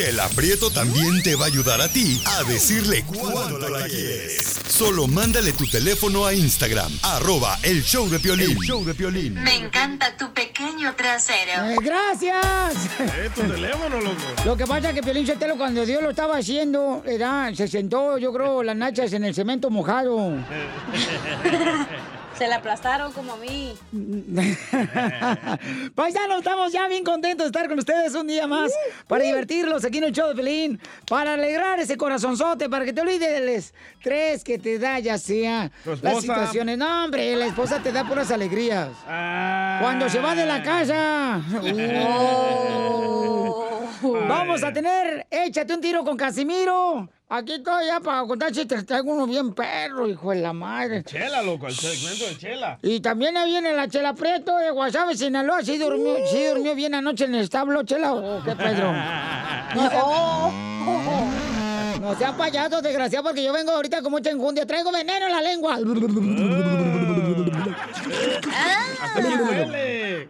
Chela Prieto también te va a ayudar a ti a decirle cuánto la quieres. Solo mándale tu teléfono a Instagram, arroba el show de Piolín. El show de Piolín. Me encanta tu pequeño trasero. Eh, ¡Gracias! Eh, tu teléfono, loco. Lo que pasa es que Piolín Sotelo cuando Dios lo estaba haciendo, era, se sentó, yo creo, las nachas en el cemento mojado. Se la aplastaron como a mí. Paisanos, estamos ya bien contentos de estar con ustedes un día más para divertirlos aquí en el show de Pelín, para alegrar ese corazonzote, para que te olvides del estrés que te da ya sea las situaciones. No, hombre, la esposa te da puras alegrías. Cuando se va de la casa. Uh. Vamos a tener, échate un tiro con Casimiro. Aquí estoy ya para contar chistes. Traigo uno bien perro, hijo de la madre. Chela, loco, el segmento de Chela. Y también ahí viene la Chela Prieto de Guasave, Sinaloa. ¿Sí durmió, sí durmió bien anoche en el establo, Chela? ¿O qué, Pedro? No sea, no sea payaso, desgraciado, porque yo vengo ahorita con mucha enjundia. Traigo veneno en la lengua. Así huele.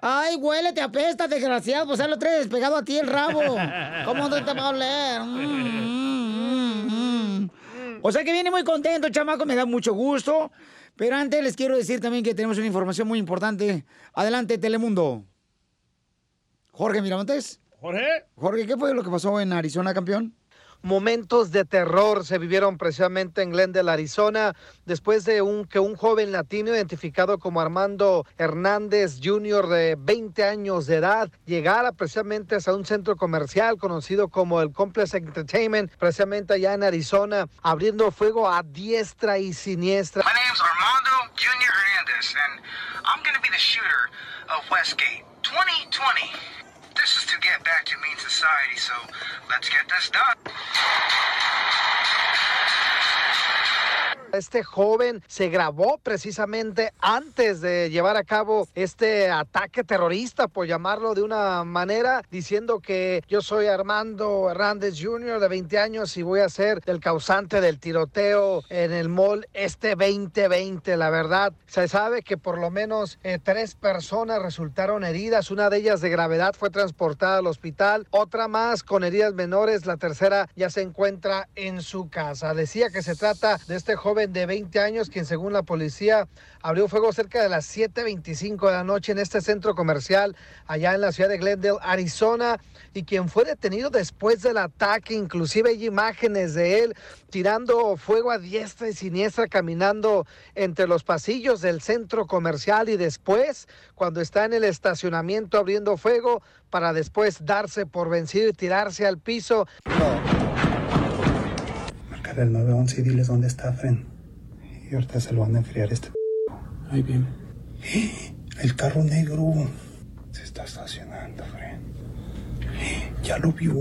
Ay, huele, te apesta, desgraciado. Pues ya lo traes despegado a ti el rabo. ¿Cómo no te va a oler? Mm, mm, mm. O sea que viene muy contento, chamaco, me da mucho gusto. Pero antes les quiero decir también que tenemos una información muy importante. Adelante, Telemundo. Jorge Miramontes. Jorge. Jorge, ¿qué fue lo que pasó en Arizona, campeón? Momentos de terror se vivieron precisamente en Glendale, Arizona, después de un, que un joven latino identificado como Armando Hernández Jr. de 20 años de edad llegara precisamente a un centro comercial conocido como el Complex Entertainment, precisamente allá en Arizona, abriendo fuego a diestra y siniestra. My name's Armando Junior Hernandez, and I'm going be the shooter of Westgate 2020. This is to get back to mean society, so let's get this done. Este joven se grabó precisamente antes de llevar a cabo este ataque terrorista, por llamarlo de una manera, diciendo que yo soy Armando Hernández Jr. de 20 años y voy a ser el causante del tiroteo en el mall este 2020. La verdad, se sabe que por lo menos eh, tres personas resultaron heridas, una de ellas de gravedad fue transportada al hospital, otra más con heridas menores, la tercera ya se encuentra en su casa. Decía que se trata de este joven de 20 años quien según la policía abrió fuego cerca de las 7.25 de la noche en este centro comercial allá en la ciudad de Glendale, Arizona, y quien fue detenido después del ataque. Inclusive hay imágenes de él tirando fuego a diestra y siniestra, caminando entre los pasillos del centro comercial y después, cuando está en el estacionamiento abriendo fuego, para después darse por vencido y tirarse al piso. Marcar el 911 y diles dónde está Fren. Y ahorita se lo van a enfriar este. Ahí viene. El carro negro se está estacionando, Fren. Ya lo vio.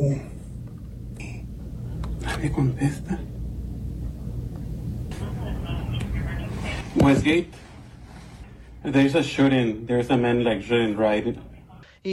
Nadie contesta. Westgate, there's a shooting. There's a man like shooting right.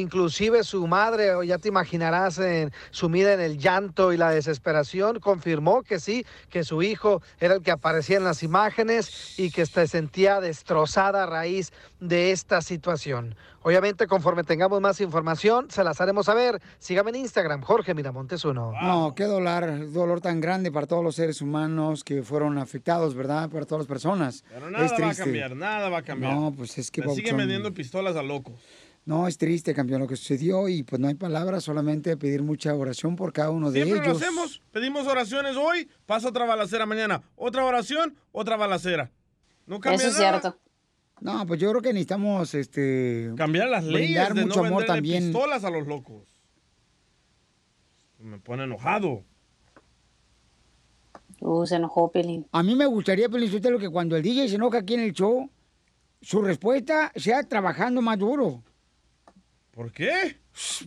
Inclusive su madre, o ya te imaginarás, en- sumida en el llanto y la desesperación, confirmó que sí, que su hijo era el que aparecía en las imágenes y que se sentía destrozada a raíz de esta situación. Obviamente, conforme tengamos más información, se las haremos saber. Sígame en Instagram, Jorge Miramontes uno. No, qué dolor, dolor tan grande para todos los seres humanos que fueron afectados, ¿verdad? Para todas las personas. Pero nada es va a cambiar, nada va a cambiar. No, pues es que Le siguen vendiendo pistolas a locos. No, es triste, campeón, lo que sucedió y pues no hay palabras, solamente pedir mucha oración por cada uno de Siempre lo ellos. hacemos. Pedimos oraciones hoy, pasa otra balacera mañana. Otra oración, otra balacera. No cambia nada. No, pues yo creo que necesitamos este Cambiar las leyes brindar de mucho no amor también. pistolas a los locos. Me pone enojado. Uh, se enojó Pelín. A mí me gustaría, Pelín Sotelo, que cuando el DJ se enoja aquí en el show, su respuesta sea trabajando más duro. ¿Por qué?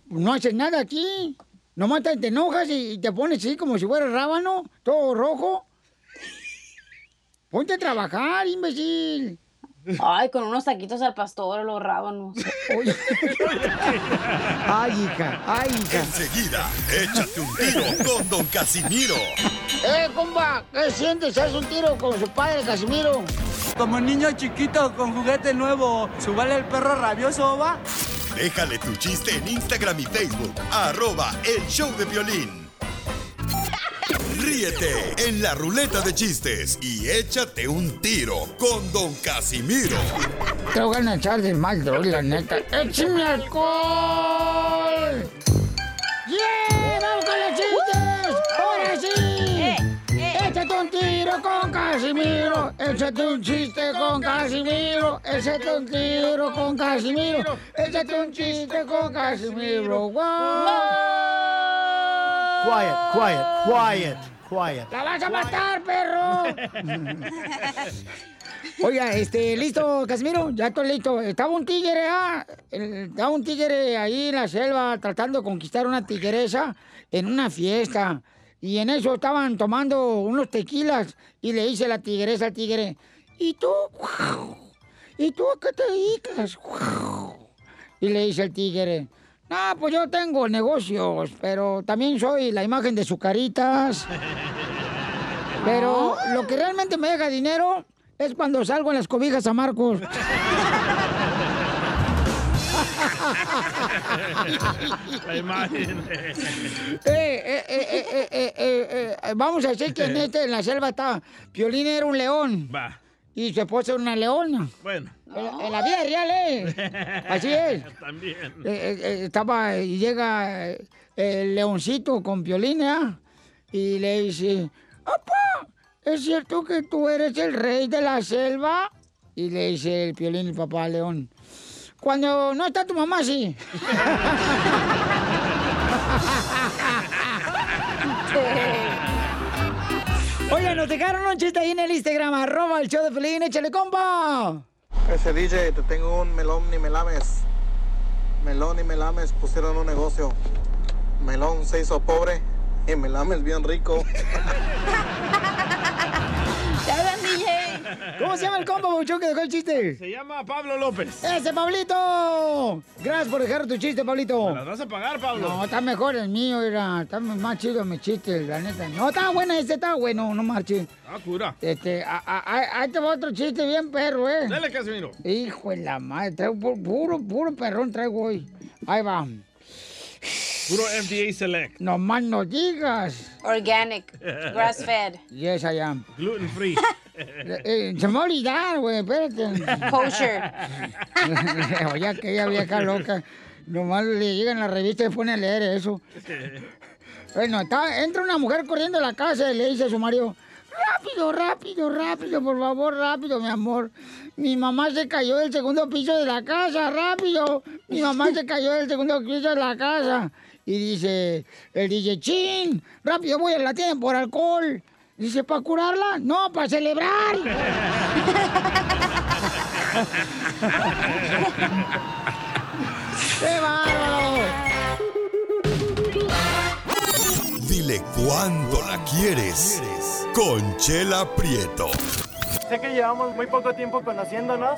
No haces nada aquí. Nomás te, te enojas y te pones así como si fuera rábano, todo rojo. Ponte a trabajar, imbécil. Ay, con unos taquitos al pastor, los rábanos. Ay, hija, ay, hija. Enseguida, échate un tiro con Don Casimiro. ¡Eh, compa! ¿Qué sientes? ¿Haz un tiro con su padre, Casimiro? Como niño chiquito con juguete nuevo, ¿subale el perro rabioso, va? Déjale tu chiste en Instagram y Facebook. Arroba El Show de Violín. Ríete en la ruleta de chistes y échate un tiro con Don Casimiro. Te voy a echar de mal, droga, la neta. ¡Échame alcohol! ¡Yeah! ¡Vamos con los chistes! ¡Ahora sí! ¡Échate un tiro con Casimiro! ¡Échate un chiste con Casimiro! ¡Échate un tiro con Casimiro! ¡Échate un chiste con Casimiro! ¡Wow! Quiet, quiet, quiet, quiet. ¡La vas a matar, perro! Oiga, este, listo, Casimiro, ya estoy listo. Estaba un tigre, ah, el- estaba un tigre ahí en la selva tratando de conquistar una tigresa en una fiesta. Y en eso estaban tomando unos tequilas y le dice la tigresa al tigre, ¿y tú? ¿Y tú a qué te dedicas? Y le dice el tigre, no, pues yo tengo negocios, pero también soy la imagen de sus caritas. Pero lo que realmente me deja dinero es cuando salgo en las cobijas a Marcos. La imagen. Eh, eh, eh, eh, eh, eh, eh, eh, vamos a decir que en, este, en la selva está. Piolín era un león. Va. Y su esposa era una leona. Bueno. En, en la vida real, ¿eh? Así es. También. Eh, eh, eh, estaba y llega el leoncito con Piolín, ¿ah? Y le dice, ¡Papá! ¿Es cierto que tú eres el rey de la selva? Y le dice el Piolín, el papá león. Cuando no está tu mamá, sí. Oye, nos dejaron un chiste ahí en el Instagram, arroba el show de Pelín, échale compa. Ese DJ, te tengo un melón ni melames. Melón y melames pusieron un negocio. Melón se hizo pobre y melames bien rico. ¿Cómo se llama el compa, Bauchón, que dejó el chiste? Se llama Pablo López. ¡Ese, Pablito! Gracias por dejar tu chiste, Pablito. ¿Me las vas a pagar, Pablo? No, está mejor el mío, era, está más chido mi chiste, la neta. No, está bueno ese, está bueno, no marche. Ah, cura. Este, ahí te va otro chiste bien perro, ¿eh? Dale, Casimiro. Hijo de la madre, traigo pu- puro, puro perrón traigo hoy. Ahí va. Puro FDA Select. No más no digas. Organic, grass fed. Yes, I am. Gluten free. Eh, eh, se me va a olvidar, güey, espérate. Kosher. Oye, aquella vieja loca. Nomás le llegan la revista y pone a leer eso. Bueno, está- entra una mujer corriendo a la casa y le dice a su marido, rápido, rápido, rápido, por favor, rápido, mi amor. Mi mamá se cayó del segundo piso de la casa, rápido. Mi mamá se cayó del segundo piso de la casa. Y dice, él dice, chin, rápido voy a la tienda por alcohol. Dice, ¿para curarla? No, para celebrar. ¡Qué bárbaro! Dile cuándo la quieres. Conchela Prieto. Sé que llevamos muy poco tiempo conociéndonos.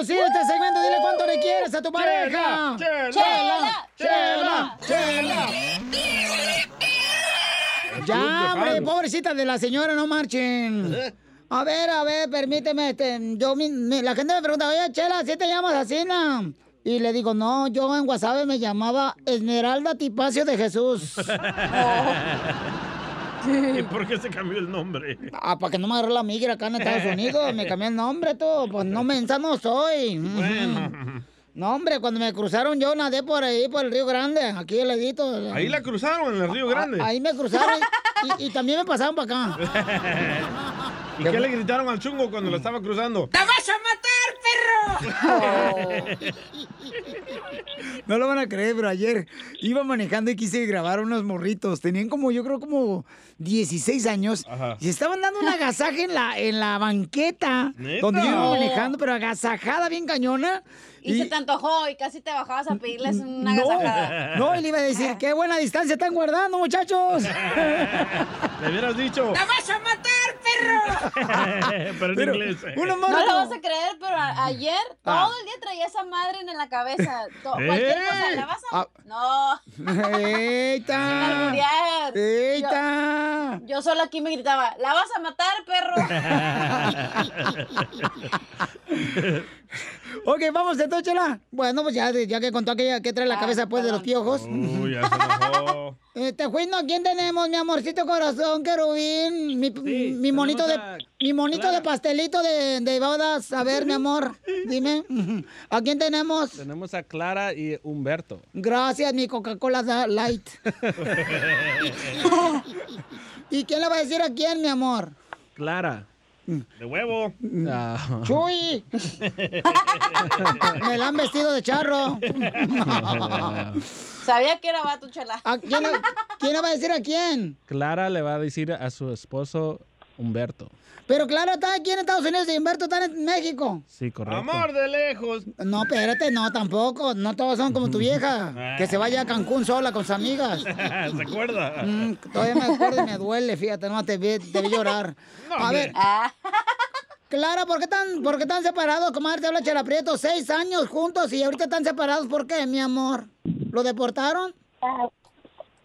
conducir este segmento. Dile cuánto le quieres a tu pareja. Chela, ¡Chela! ¡Chela! Ya, hombre, pobrecita de la señora, no marchen. A ver, a ver, permíteme, este, yo, mi- mi- la gente me pregunta, oye, Chela, ¿sí te llamas así, no? Y le digo, no, yo en WhatsApp me llamaba Esmeralda Tipacio de Jesús. ¿Y por qué se cambió el nombre? Ah, para que no me agarre la migra acá en Estados Unidos, me cambié el nombre, todo. Pues no mensa no soy. Bueno. No, hombre, cuando me cruzaron yo nadé por ahí, por el Río Grande, aquí el ladito. Ahí la cruzaron en el Río Grande. Ah, Ahí me cruzaron y, y también me pasaron para acá. ¿Y qué le gritaron al chungo cuando lo estaba cruzando? ¡Te vas a matar, perro! No lo van a creer, pero ayer iba manejando y quise grabar unos morritos. Tenían como, yo creo, como 16 años. Ajá. Y estaban dando un agasaje en la, en la banqueta. ¿Neta? Donde yo iba manejando, pero agasajada bien cañona. Y, se te antojó y casi te bajabas a pedirles una No, agasajada. no, le iba a decir, qué buena distancia están guardando, muchachos. Le hubieras dicho. ¡La vas a matar, perro! pero en Pero, inglés. No lo vas a creer, pero a- ayer Ah. todo el día traía esa madre en la cabeza. To- ¿Eh? Cualquier cosa, ¿la vas a...? Ah. No. ¡Eita! ¡Eita! Yo, yo solo aquí me gritaba, ¿la vas a matar, perro? Ok, vamos, entonces, Chela. Bueno, pues ya, ya que contó aquella que trae la cabeza después de los piojos. Uy, ya se enojó. Este, Juino, ¿quién tenemos, mi amorcito corazón, querubín? Mi, mi monito de a mi monito de pastelito de, de bodas. A ver, mi amor, dime. ¿A quién tenemos? Tenemos a Clara y Humberto. Gracias, mi Coca-Cola Light. ¿Y quién le va a decir a quién, mi amor? Clara. De huevo. Ah. ¡Chuy! Me la han vestido de charro. Sabía que era vato, chela. ¿A quién, le- quién le va a decir a quién? Clara le va a decir a su esposo Humberto. Pero Clara está aquí en Estados Unidos y Humberto está en México. Sí, correcto. Amor de lejos. No, espérate, no, tampoco. No todos son como tu vieja. Que se vaya a Cancún sola con sus amigas. ¿Se acuerda? Mm, todavía me acuerdo y me duele, fíjate, no, te vi, te vi llorar. a hombre. ver. Clara, ¿por qué, están, ¿por qué están separados? Comadre, te habla Chela Prieto. Seis años juntos y ahorita están separados. ¿Por qué, mi amor? ¿Lo deportaron?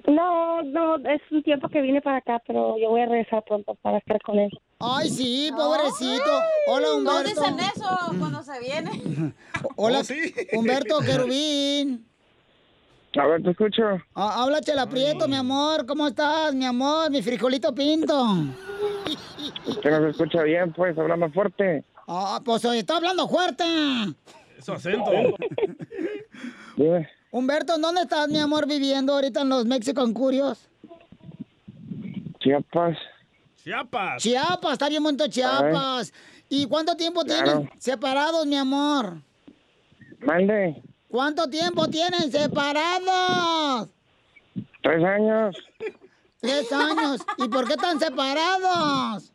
No, no, es un tiempo que vine para acá, pero yo voy a regresar pronto para estar con él. Ay, sí, pobrecito. Hola, Humberto. dicen eso cuando se viene. Hola, Humberto Querubín. A ver, te escucho. Ah, habla Chela Prieto, mi amor. ¿Cómo estás, mi amor? Mi frijolito pinto. Usted no se escucha bien, pues, habla más fuerte. Ah, pues está hablando fuerte. Su acento. Dime. Humberto, ¿dónde estás, mi amor, viviendo ahorita en los Mexican Curios? Chiapas. Chiapas. Chiapas, está bien bonito Chiapas. ¿Y cuánto tiempo Claro. tienen separados, mi amor? Mande. ¿Cuánto tiempo tienen separados? Tres años. Tres años. ¿Y por qué están separados?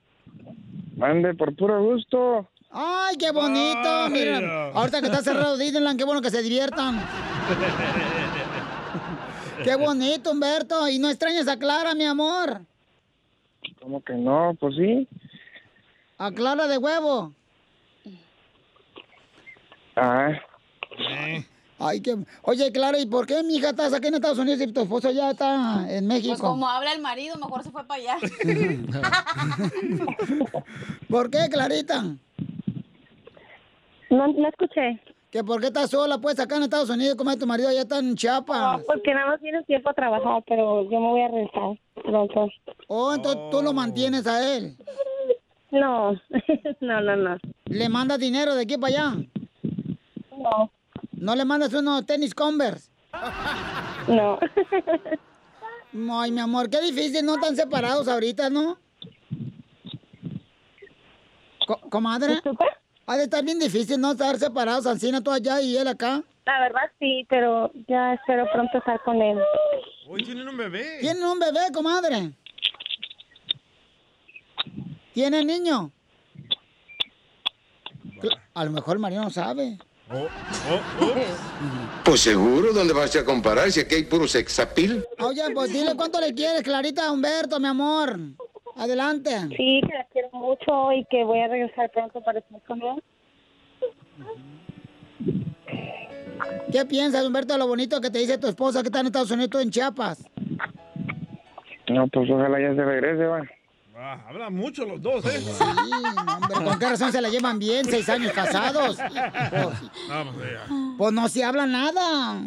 Mande, por puro gusto. Ay, qué bonito. Mira, ahorita que está cerrado Disneyland, qué bueno que se diviertan. Qué bonito, Humberto. ¿Y no extrañas a Clara, mi amor? ¿Cómo que no? Pues sí. A Clara de huevo. Ah, Ay, qué... Oye, Clara, ¿y por qué, mija, estás aquí en Estados Unidos y tu esposo ya está en México? Pues como habla el marido, mejor se fue para allá. ¿Por qué, Clarita? No, no escuché. ¿Que por qué estás sola, pues, acá en Estados Unidos, como es tu marido allá está en Chiapas? Porque nada más tiene tiempo a trabajar, pero yo me voy a regresar pronto. Oh, entonces tú lo mantienes a él. No, no, no, no. ¿Le mandas dinero de aquí para allá? No. ¿No le mandas unos tenis Converse? No. Ay, mi amor, qué difícil, no están separados ahorita, ¿no? Co- ¿Comadre? Ha de estar bien difícil, ¿no? Estar separados, Ancina, tú allá y él acá. La verdad sí, pero ya espero pronto estar con él. Hoy tienen un bebé. ¿Tienen un bebé, comadre? ¿Tiene niño? A lo mejor el marido no sabe. Pues seguro, ¿dónde vas a comparar si aquí hay puro sexapil? Oye, pues dile cuánto le quieres, Clarita, a Humberto, mi amor. Adelante. Sí, que la quiero mucho y que voy a regresar pronto para estar con él. ¿Qué piensas, Humberto, de lo bonito que te dice tu esposa que está en Estados Unidos, tú en Chiapas? no, pues ojalá ya se regrese, va. Ah, hablan mucho los dos, ¿eh? Sí, hombre, ¿con qué razón se la llevan bien? Seis años casados. Vamos allá. Pues no se habla nada.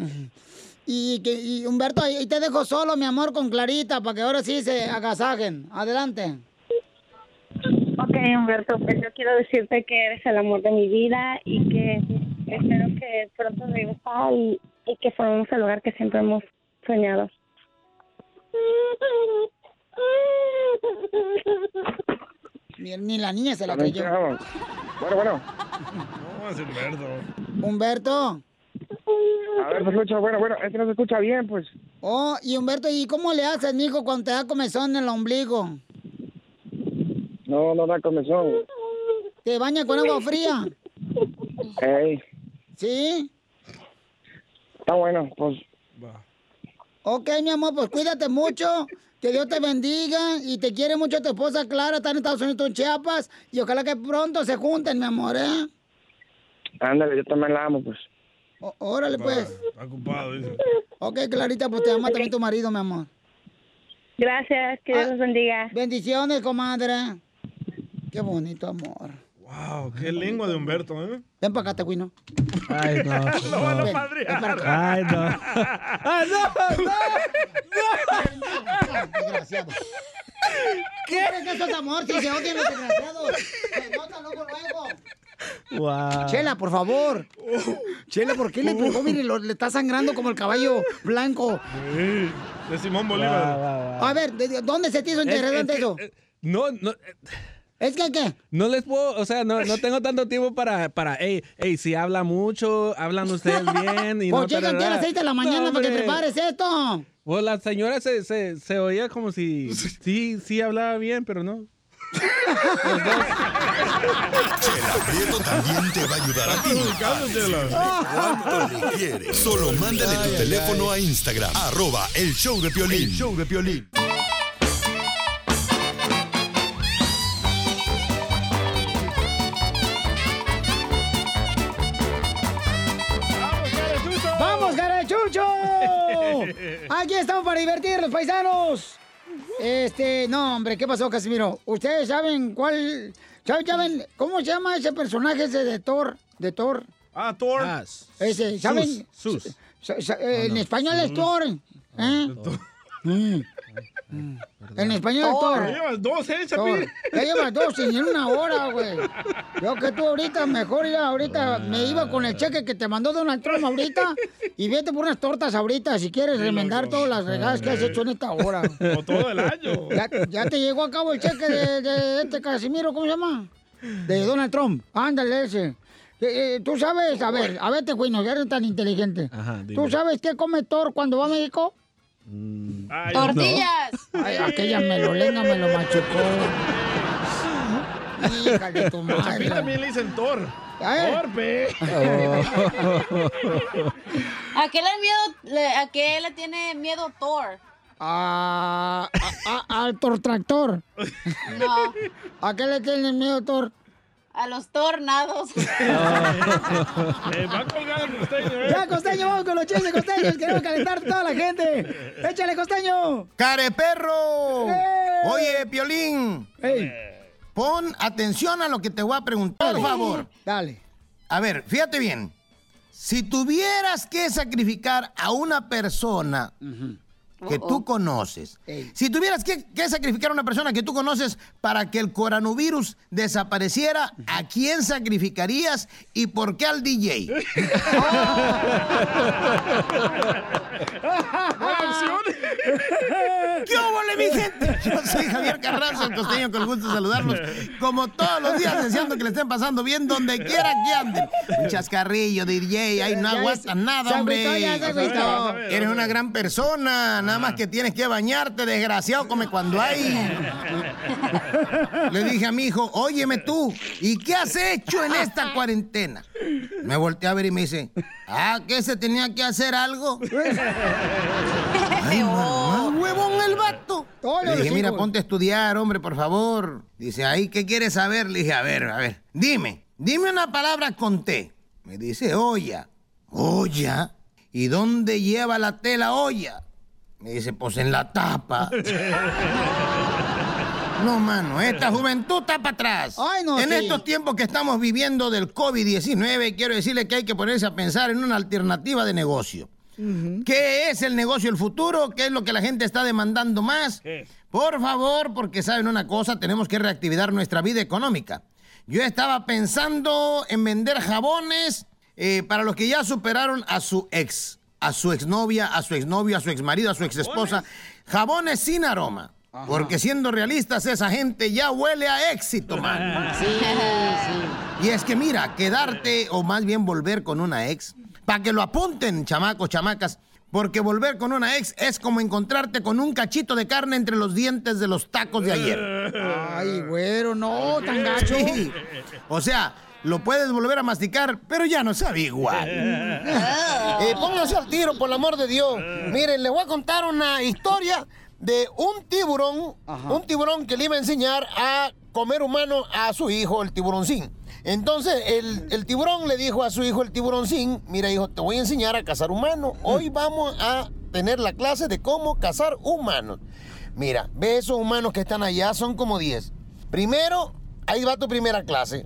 Y, que, y Humberto, ahí te dejo solo, mi amor, con Clarita, para que ahora sí se agasajen. Adelante. Ok, Humberto, pues yo quiero decirte que eres el amor de mi vida y que espero que pronto regresar y, y que formemos el hogar que siempre hemos soñado. Ni, ni la niña se la creyó. Bueno, bueno. No, es Humberto. Humberto. A ver, se escucha, bueno, bueno, es que no se escucha bien, pues. Oh, y Humberto, ¿y cómo le haces, mijo, cuando te da comezón en el ombligo? No, no da comezón. ¿Te baña con agua fría? Ey, ¿Sí? está bueno, pues. Ok, mi amor, pues cuídate mucho. Que Dios te bendiga y te quiere mucho tu esposa Clara, está en Estados Unidos, en Chiapas. Y ojalá que pronto se junten, mi amor, ¿eh? Ándale, yo también la amo, pues. Ó- Órale, pues. Está ocupado, dice. Ok, Clarita, pues te ama también tu marido, mi amor. Gracias, que Dios los bendiga. Bendiciones, comadre. Qué bonito amor. Wow, qué lengua de Humberto, ¿eh? Ven para acá, Tecuino. Ay, no. Lo van a no. Ven para acá. Ay, no. ¡Ay, no! ¡No! Desgraciado. ¿Qué? ¿Qué es eso amor? Si se odian los desgraciados. Se nota luego, luego. Wow. Chela, por favor. Chela, ¿por qué le pegó? Mire, lo- le está sangrando como el caballo blanco. Sí, de Simón Bolívar. A ver, ¿de- de- ¿dónde se te hizo Es- interesante es eso? eh, No, no. eh, ¿Es que qué? No les puedo, o sea, no, no tengo tanto tiempo para, para, hey, hey, si habla mucho, hablan ustedes bien y Pues no... llega aquí a las tarará. 6 de la mañana No, para que prepares esto. Pues la señora se, se, se oía como si sí, sí hablaba bien, pero no. Chela Prieto también te va a ayudar a ti. cuánto le quieres. Solo mándale tu teléfono a Instagram, arroba el show de Piolín. El show de Piolín. ¡Vamos, Garachucho! Aquí estamos para divertir, los paisanos. Este, no, hombre, ¿qué pasó, Casimiro? ¿Ustedes saben cuál... ¿Saben, saben cómo se llama ese personaje ese de Thor? De Thor. Ah, Thor. Ese, ¿saben? Sus. Eh, en español es Thor. ¿eh? Mm. En español es Thor. Ya llevas dos, ¿eh, Thor. Chapín? Ya llevas dos en una hora, güey. Yo que tú ahorita, mejor ya ahorita me iba con el cheque que te mandó Donald Trump ahorita y vete por unas tortas ahorita si quieres remendar todas las regadas que has hecho en esta hora. O todo el año. Ya, ya te llegó a cabo el cheque de, de este Casimiro, ¿cómo se llama? De Donald Trump. Ándale ese. Eh, eh, Tú sabes, a ver, a ver, te cuino, ya eres tan inteligente. Ajá. ¿Tú sabes qué come Thor cuando va a México? Ay, ¡Tortillas! Ay, aquella melolenga me lo machucó. Hija de tu A madre. mí también le dicen Thor. Torpe. ¿A qué le, miedo, le- ¿A qué le tiene miedo Thor? A, a- a- al tortractor. No, ¿A qué le tienen miedo, Thor? A los tornados. Eh, va a colgar el costeño, ¿eh? Ya, Costeño, vamos con los chistes costeños. Queremos calentar a toda la gente. Échale, Costeño. ¡Care perro! ¡Eh! Oye, Piolín, Ey, pon atención a lo que te voy a preguntar, por favor. dale. A ver, fíjate bien. Si tuvieras que sacrificar a una persona que tú conoces, Ey. si tuvieras que, que sacrificar a una persona que tú conoces para que el coronavirus desapareciera, ¿a quién sacrificarías y por qué al DJ? Opción. ¿Qué óvole, mi gente? Yo soy Javier Carranza, el costeño, con el gusto de saludarlos. Como todos los días, deseando que le estén pasando bien donde quiera que anden. Un chascarrillo DJ, ahí no se- nada, hombre. Eres una gran persona, nada más que tienes que bañarte, desgraciado, come cuando hay. Le dije a mi hijo, óyeme tú, ¿y qué has hecho en esta cuarentena? Me volteé a ver y me dice, ah, ¿qué se tenía que hacer algo? Ay, mamá, huevón el vato. Le dije, mira, ponte a estudiar, hombre, por favor. Dice, ay, ¿qué quieres saber? Le dije, a ver, a ver, dime, dime una palabra con T. Me dice, olla. ¿Olla? ¿Y dónde lleva la tela olla? Me dice, pues en la tapa. No, mano, esta juventud está para atrás. Ay, no, en sí. estos tiempos que estamos viviendo del COVID-19, quiero decirle que hay que ponerse a pensar en una alternativa de negocio. ¿Qué es el negocio del futuro? ¿Qué es lo que la gente está demandando más? ¿Qué? Por favor, porque saben una cosa, tenemos que reactivar nuestra vida económica. Yo estaba pensando en vender jabones eh, para los que ya superaron a su ex, a su exnovia, a su exnovio, a su exmarido, a su exesposa. Jabones sin aroma. Porque siendo realistas, esa gente ya huele a éxito, man. Sí, sí. Y es que mira, quedarte o más bien volver con una ex Para que lo apunten, chamacos, chamacas. Porque volver con una ex es como encontrarte con un cachito de carne entre los dientes de los tacos de ayer. Ay, güero, no, tan gacho. Sí. O sea, lo puedes volver a masticar, pero ya no sabe igual. Eh, pónganse al tiro, por el amor de Dios. Miren, les voy a contar una historia de un tiburón, un tiburón que le iba a enseñar a comer humano a su hijo, el tiburoncín. Entonces, el, el tiburón le dijo a su hijo, el tiburoncín, mira hijo, te voy a enseñar a cazar humano. Hoy vamos a tener la clase de cómo cazar humanos. Mira, ve esos humanos que están allá, son como 10. Primero, ahí va tu primera clase.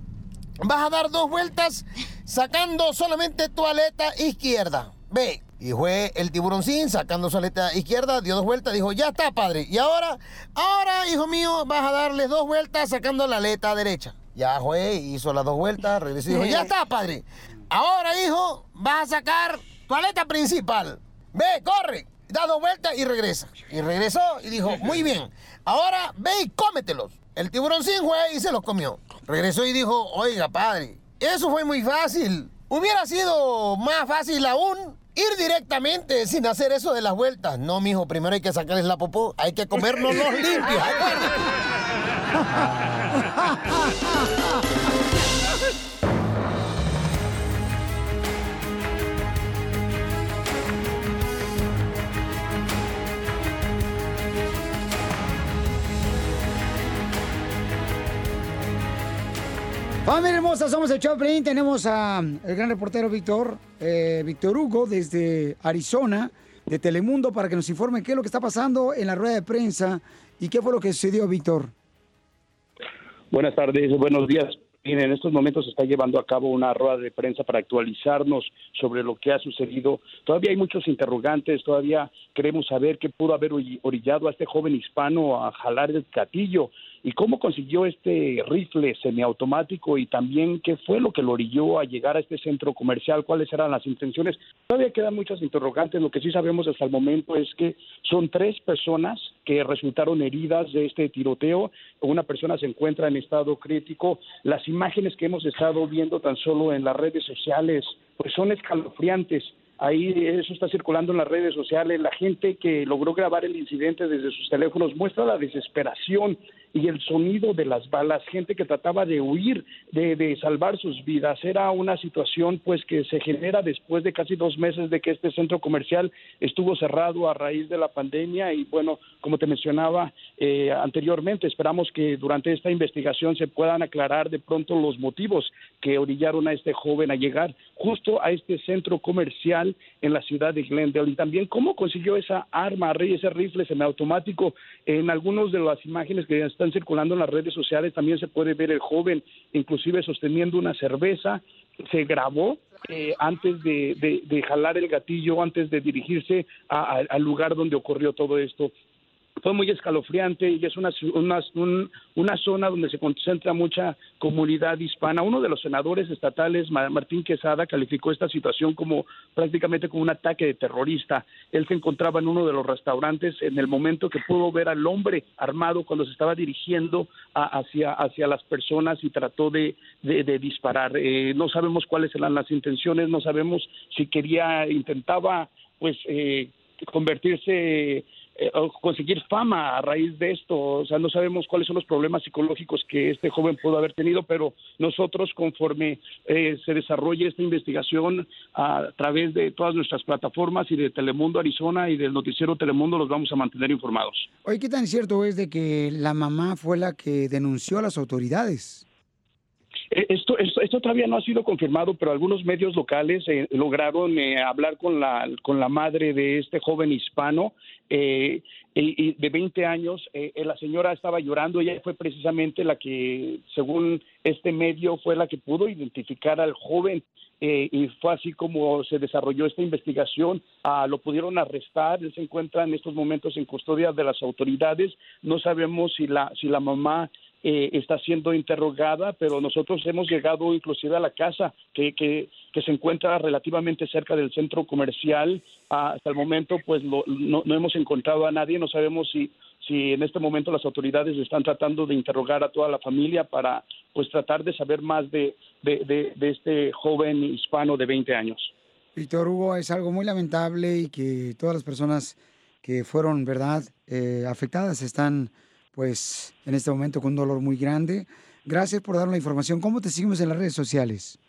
Vas a dar dos vueltas sacando solamente tu aleta izquierda. Ve. Y fue el tiburoncín sacando su aleta izquierda, dio dos vueltas, dijo, ya está, padre. Y ahora, ahora, hijo mío, vas a darle dos vueltas sacando la aleta derecha. Ya fue, hizo las dos vueltas, regresó y dijo, ya está, padre. Ahora, hijo, vas a sacar tu aleta principal. Ve, corre, da dos vueltas y regresa. Y regresó y dijo, muy bien, ahora ve y cómetelos. El tiburoncín fue y se los comió. Regresó y dijo, oiga, padre, eso fue muy fácil. Hubiera sido más fácil aún ir directamente sin hacer eso de las vueltas. No, mijo, primero hay que sacarles la popó, hay que comernos los limpios. Familia hermosa, somos el Choplin. Tenemos a el gran reportero Víctor, eh, Víctor Hugo, desde Arizona, de Telemundo, para que nos informe qué es lo que está pasando en la rueda de prensa y qué fue lo que sucedió, Víctor. Buenas tardes, buenos días. Miren, en estos momentos se está llevando a cabo una rueda de prensa para actualizarnos sobre lo que ha sucedido. Todavía hay muchos interrogantes, todavía queremos saber qué pudo haber ori- orillado a este joven hispano a jalar el gatillo y cómo consiguió este rifle semiautomático y también qué fue lo que lo orilló a llegar a este centro comercial, cuáles eran las intenciones. Todavía quedan muchos interrogantes. Lo que sí sabemos hasta el momento es que son tres personas que resultaron heridas de este tiroteo. Una persona se encuentra en estado crítico. Las imágenes que hemos estado viendo tan solo en las redes sociales pues son escalofriantes. Ahí eso está circulando en las redes sociales. La gente que logró grabar el incidente desde sus teléfonos muestra la desesperación y el sonido de las balas, gente que trataba de huir, de, de salvar sus vidas. Era una situación pues que se genera después de casi dos meses de que este centro comercial estuvo cerrado a raíz de la pandemia y bueno, como te mencionaba eh, anteriormente, esperamos que durante esta investigación se puedan aclarar de pronto los motivos que orillaron a este joven a llegar justo a este centro comercial en la ciudad de Glendale y también cómo consiguió esa arma, ese rifle semiautomático. En algunas de las imágenes que están circulando en las redes sociales también se puede ver el joven inclusive sosteniendo una cerveza. Se grabó eh, antes de, de- de jalar el gatillo, antes de dirigirse al lugar donde ocurrió todo esto fue muy escalofriante y es una, una, un- una zona donde se concentra mucha comunidad hispana. Uno de los senadores estatales, Ma- Martín Quesada, calificó esta situación como prácticamente como un ataque de terrorista. Él se encontraba en uno de los restaurantes en el momento que pudo ver al hombre armado cuando se estaba dirigiendo a- hacia, hacia las personas y trató de, de- de disparar. Eh, no sabemos cuáles eran las intenciones, no sabemos si quería, intentaba pues eh, convertirse conseguir fama a raíz de esto. O sea, no sabemos cuáles son los problemas psicológicos que este joven pudo haber tenido, pero nosotros, conforme eh, se desarrolle esta investigación a través de todas nuestras plataformas y de Telemundo Arizona y del noticiero Telemundo, los vamos a mantener informados. Oye, ¿qué tan cierto es de que la mamá fue la que denunció a las autoridades? Eh, Esto, esto, todavía no ha sido confirmado, pero algunos medios locales eh, lograron eh, hablar con la, con la madre de este joven hispano eh, y, de 20 años. Eh, eh, la señora estaba llorando, ella fue precisamente la que, según este medio, fue la que pudo identificar al joven. y fue así como se desarrolló esta investigación. Ah, lo pudieron arrestar, él se encuentra en estos momentos en custodia de las autoridades. No sabemos si la, si la mamá eh, está siendo interrogada, pero nosotros hemos llegado inclusive a la casa que, que, se encuentra relativamente cerca del centro comercial. Ah, hasta el momento, pues lo- no, no hemos encontrado a nadie, no sabemos si, si en este momento las autoridades están tratando de interrogar a toda la familia para pues tratar de saber más de, de, de- de este joven hispano de 20 años. Víctor Hugo, es algo muy lamentable y que todas las personas que fueron, ¿verdad?, eh, afectadas están, pues, en este momento con un dolor muy grande. Gracias por darnos la información. ¿Cómo te seguimos en las redes sociales?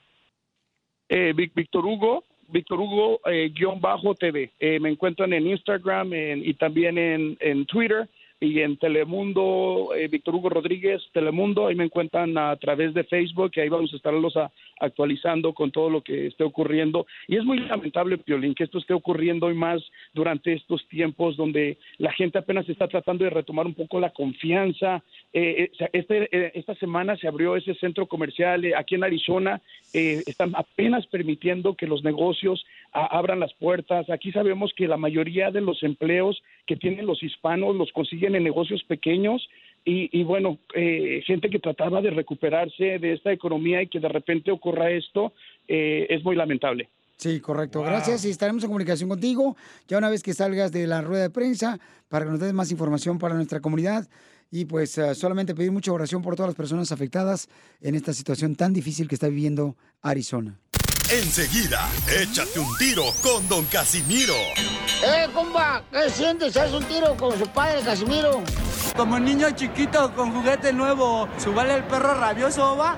Eh, Víctor Hugo, Víctor Hugo eh, guion bajo TV. Eh, me encuentran en Instagram en- y también en, en Twitter y en Telemundo, eh, Víctor Hugo Rodríguez, Telemundo, ahí me encuentran a través de Facebook y ahí vamos a estarlos a- actualizando con todo lo que esté ocurriendo. Y es muy lamentable, Piolín, que esto esté ocurriendo y más durante estos tiempos donde la gente apenas está tratando de retomar un poco la confianza. Eh, eh, este, eh, esta semana se abrió ese centro comercial eh, aquí en Arizona. Están apenas permitiendo que los negocios a- abran las puertas. Aquí sabemos que la mayoría de los empleos que tienen los hispanos los consiguen en negocios pequeños y, y bueno, eh, gente que trataba de recuperarse de esta economía y que de repente ocurra esto eh, es muy lamentable. Sí, correcto. Gracias y estaremos en comunicación contigo ya una vez que salgas de la rueda de prensa para que nos des más información para nuestra comunidad. Y pues eh, solamente pedir mucha oración por todas las personas afectadas en esta situación tan difícil que está viviendo Arizona. Enseguida, échate un tiro con Don Casimiro. ¡Eh, compa! ¿Qué sientes? ¿Haz un tiro con su padre, Casimiro? Como niño chiquito con juguete nuevo, ¿subale el perro rabioso, va?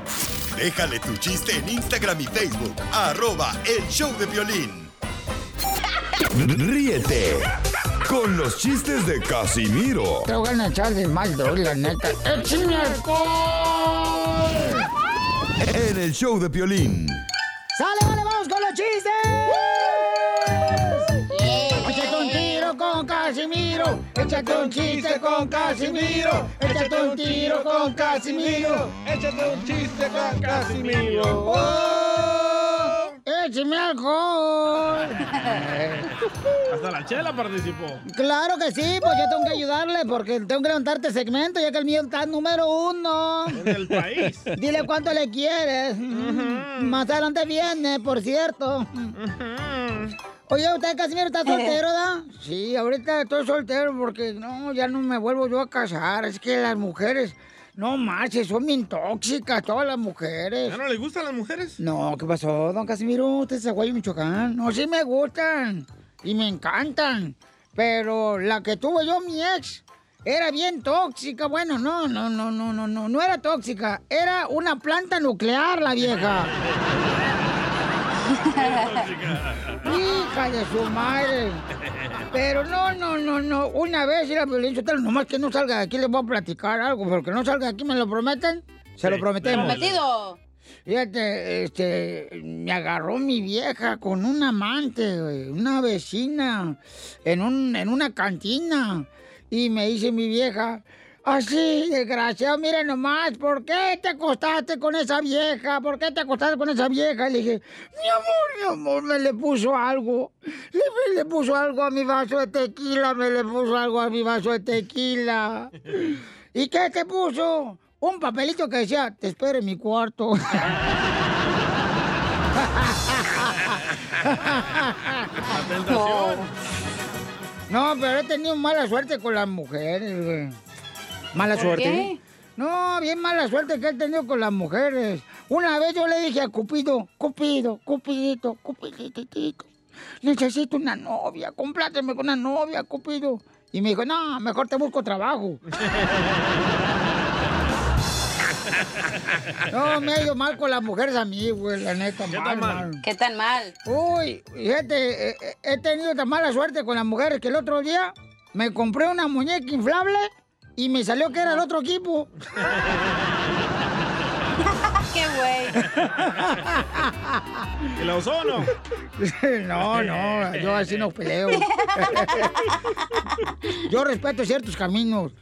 Déjale tu chiste en Instagram y Facebook, arroba el show de violín. Ríete con los chistes de Casimiro Te voy a echar de mal, doy, la neta. ¡Échame alcohol! en el show de violín. ¡Sale, vale, vamos con los chistes! Échate un chiste con Casimiro. Échate un tiro con Casimiro. Échate un chiste con Casimiro. ¡Oh! ¡Échame alcohol! Hasta la chela participó. Claro que sí, pues yo tengo que ayudarle porque tengo que levantarte segmento ya que el mío está número uno. En el país. Dile cuánto le quieres. Más adelante viene, por cierto. Oye, ¿usted Casimiro está soltero, da? Sí, ahorita estoy soltero porque no, ya no me vuelvo yo a casar. Es que las mujeres, no marches, son bien tóxicas todas las mujeres. ¿Ya no le gustan las mujeres? No, ¿qué pasó, don Casimiro? Usted es de Michoacán. No, sí me gustan y me encantan. Pero la que tuve yo, mi ex, era bien tóxica. Bueno, no, no, no, no, no, no, no era tóxica. Era una planta nuclear la vieja. Hija de su madre. Pero no, no, no, no. Una vez era violencia, nomás que no salga de aquí, les voy a platicar algo. Porque no salga de aquí, ¿me lo prometen? Se lo prometemos. Prometido. Fíjate, este, me agarró mi vieja con un amante, una vecina, en, un, en una cantina. Y me dice mi vieja, así, desgraciado, mira nomás, ¿por qué te acostaste con esa vieja? ¿Por qué te acostaste con esa vieja? Y le dije, mi amor, mi amor, me le puso algo. Le, me le puso algo a mi vaso de tequila, me le puso algo a mi vaso de tequila. ¿Y qué te puso? Un papelito que decía, te espero en mi cuarto. La tentación. No, pero he tenido mala suerte con las mujeres, güey. ¿Mala ¿Por suerte? qué? No, bien mala suerte que he tenido con las mujeres. Una vez yo le dije a Cupido, Cupido, Cupidito, Cupiditito, necesito una novia, compláteme con una novia, Cupido. Y me dijo, no, mejor te busco trabajo. No, me ha ido mal con las mujeres a mí, güey, la neta. ¿Qué mal, tan mal? mal. ¿Qué tan mal? Uy, fíjate, he tenido tan mala suerte con las mujeres que el otro día me compré una muñeca inflable y me salió que era el otro equipo. ¡Qué güey! ¿Y la usó o no? No, no, yo así no peleo. Yo respeto ciertos caminos.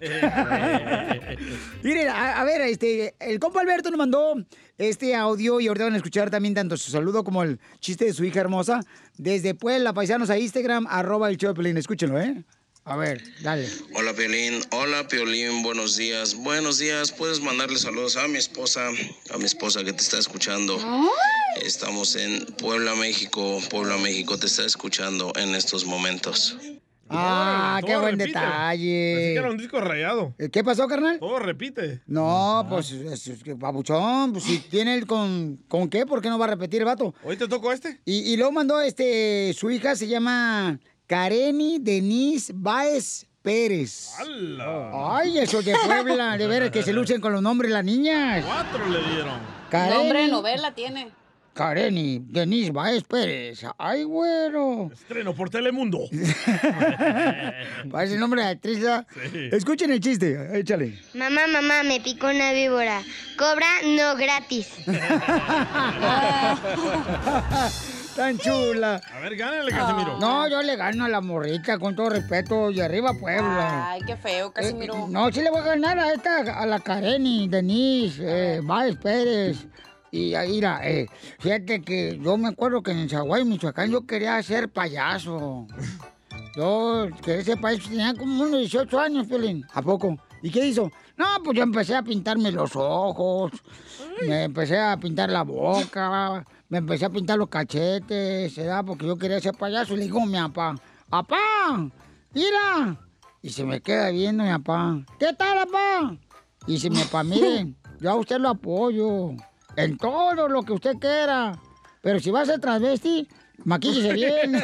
Miren, a, a ver, este, el compa Alberto nos mandó este audio y ahorita van a escuchar también tanto su saludo como el chiste de su hija hermosa desde Puebla, paisanos a Instagram, arroba el Choplin. Escúchenlo, ¿eh? A ver, dale. Hola Piolín, hola Piolín, buenos días, buenos días, puedes mandarle saludos a mi esposa, a mi esposa que te está escuchando. Estamos en Puebla, México, Puebla, México te está escuchando en estos momentos. Ah, qué buen repite. detalle. Pensé que era un disco rayado. Eh, ¿Qué pasó, carnal? Todo repite. No, pues, es, es que, babuchón, pues si tiene el con, ¿con qué? ¿Por qué no va a repetir el vato? ¿Hoy te tocó este? Y, y luego mandó, este, su hija se llama Kareni Denise Baez Pérez. Ay, eso de Puebla, de veras que se lucen con los nombres las niñas. Cuatro le dieron. Kareni, Nombre de novela tiene. Kareni Denise Baez Pérez. Ay, güero. Estreno por Telemundo. Parece el nombre de actriz. ¿verdad? Escuchen el chiste, échale. Mamá, mamá, me picó una víbora. Cobra no gratis. Tan chula. A ver, gánale, Casimiro. No, yo le gano a la morrita, con todo respeto, y arriba Puebla. Ay, qué feo, Casimiro. Eh, no, sí le voy a ganar a esta, a la Kareni, Denise, eh, Pérez. Y ahí, mira, eh, fíjate que yo me acuerdo que en Zaguay, Michoacán, yo quería ser payaso. Yo quería ser payaso, tenía como unos 18 años, Pelín. ¿A poco? ¿Y qué hizo? No, pues yo empecé a pintarme los ojos, me empecé a pintar la boca, me empecé a pintar los cachetes, ¿verdad? Porque yo quería ser payaso. Y le digo mi papá, ¡Apá! ¡Mira! Y se me queda viendo mi papá. ¿Qué tal, papá? Y dice mi papá, miren, yo a usted lo apoyo en todo lo que usted quiera. Pero si va a ser transvesti, maquíllese bien.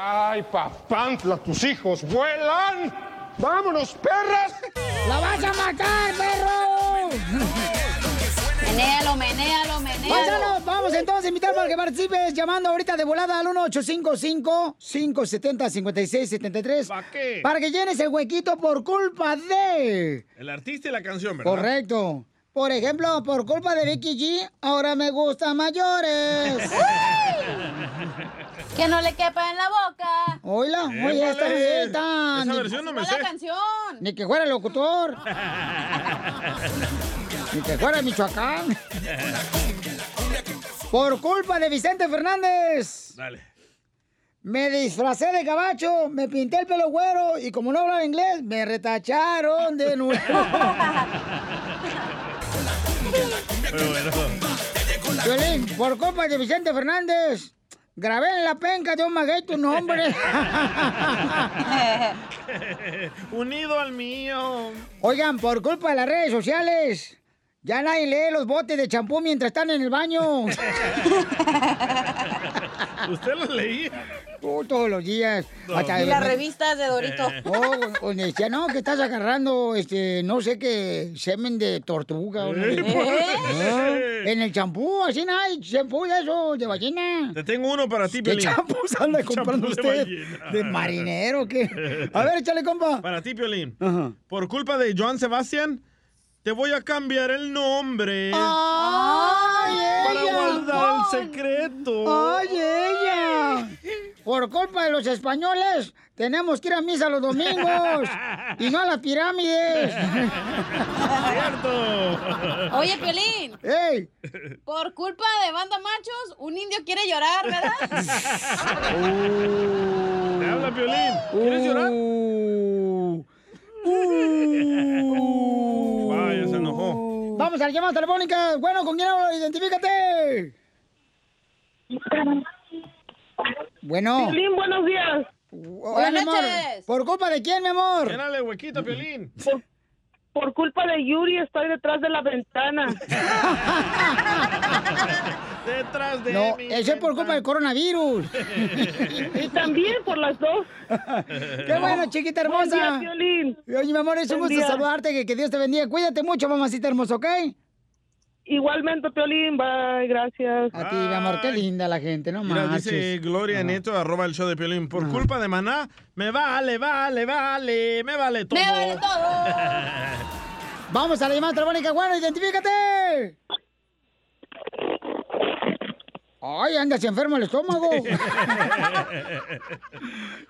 Ay, papantla, tus hijos vuelan. ¡Vámonos, perras! ¡La vas a matar, perro! Menéalo, menéalo, menéalo. Paisanos, vamos entonces a invitar para que participes llamando ahorita de volada al 1855-570-5673. ¿Para qué? Para que llenes el huequito por culpa de... El artista y la canción, ¿verdad? Correcto. Por ejemplo, por culpa de Vicky G, ahora me gustan mayores. Que no le quepa en la boca. Hola, oye, esta neta. Esa versión no me la sé. canción. Ni que fuera locutor. Ni que fuera Michoacán. Por culpa de Vicente Fernández. Dale. Me disfracé de gabacho, me pinté el pelo güero y como no hablaba inglés, me retacharon de nuevo. Violín, por culpa de Vicente Fernández, grabé en la penca de un maguey tu nombre. Unido al mío. Oigan, por culpa de las redes sociales, ya nadie lee los botes de champú mientras están en el baño. ¿Usted lo leía? Oh, todos los días. Hasta Y de las revistas de Dorito. Oh, donde decía, no, que estás agarrando, este, no sé qué, semen de tortuga. Eh, ¿por qué? Ah, en el champú, así no hay champú de eso, de ballena. Te tengo uno para ti, ¿Qué Piolín. champús anda comprando de usted? ballena. ¿De marinero qué? A ver, échale, compa. Para ti, Piolín. Ajá. Por culpa de Joan Sebastián, te voy a cambiar el nombre. ¡Ay, Para ella! guardar el secreto. ¡Ay, ella! Por culpa de los españoles, tenemos que ir a misa los domingos y no a las pirámides. Cierto. Oye, Piolín, ¡Ey! por culpa de banda machos, un indio quiere llorar, ¿verdad? Te habla, Piolín. ¿Quieres llorar? Uh, uh. Vaya, se enojó. Vamos a la llamada telefónica. Bueno, ¿con quién hablo? Identifícate. Bueno. Piolín, buenos días. Hola, mi Buenas amor. noches. ¿Por culpa de quién, mi amor? Llénale huequito, Piolín. Por, por culpa de Yuri estoy detrás de la ventana. Detrás de No, mí. eso es por culpa del coronavirus. y también por las dos. Qué bueno, chiquita hermosa. Buen día, Piolín. Oye, mi amor, es un Buen gusto día. saludarte, que, que Dios te bendiga. Cuídate mucho, mamacita hermosa, ¿ok? Igualmente, Piolín. Bye, gracias. A ti, mi amor, qué linda la gente, no Mira, marches. dice Gloria Neto, arroba el show de Piolín. Por culpa de Maná, me vale, vale, vale, me vale todo. ¡Me vale todo! Vamos a la llamada telefónica, bueno, identifícate. Ay, andas enfermo el estómago.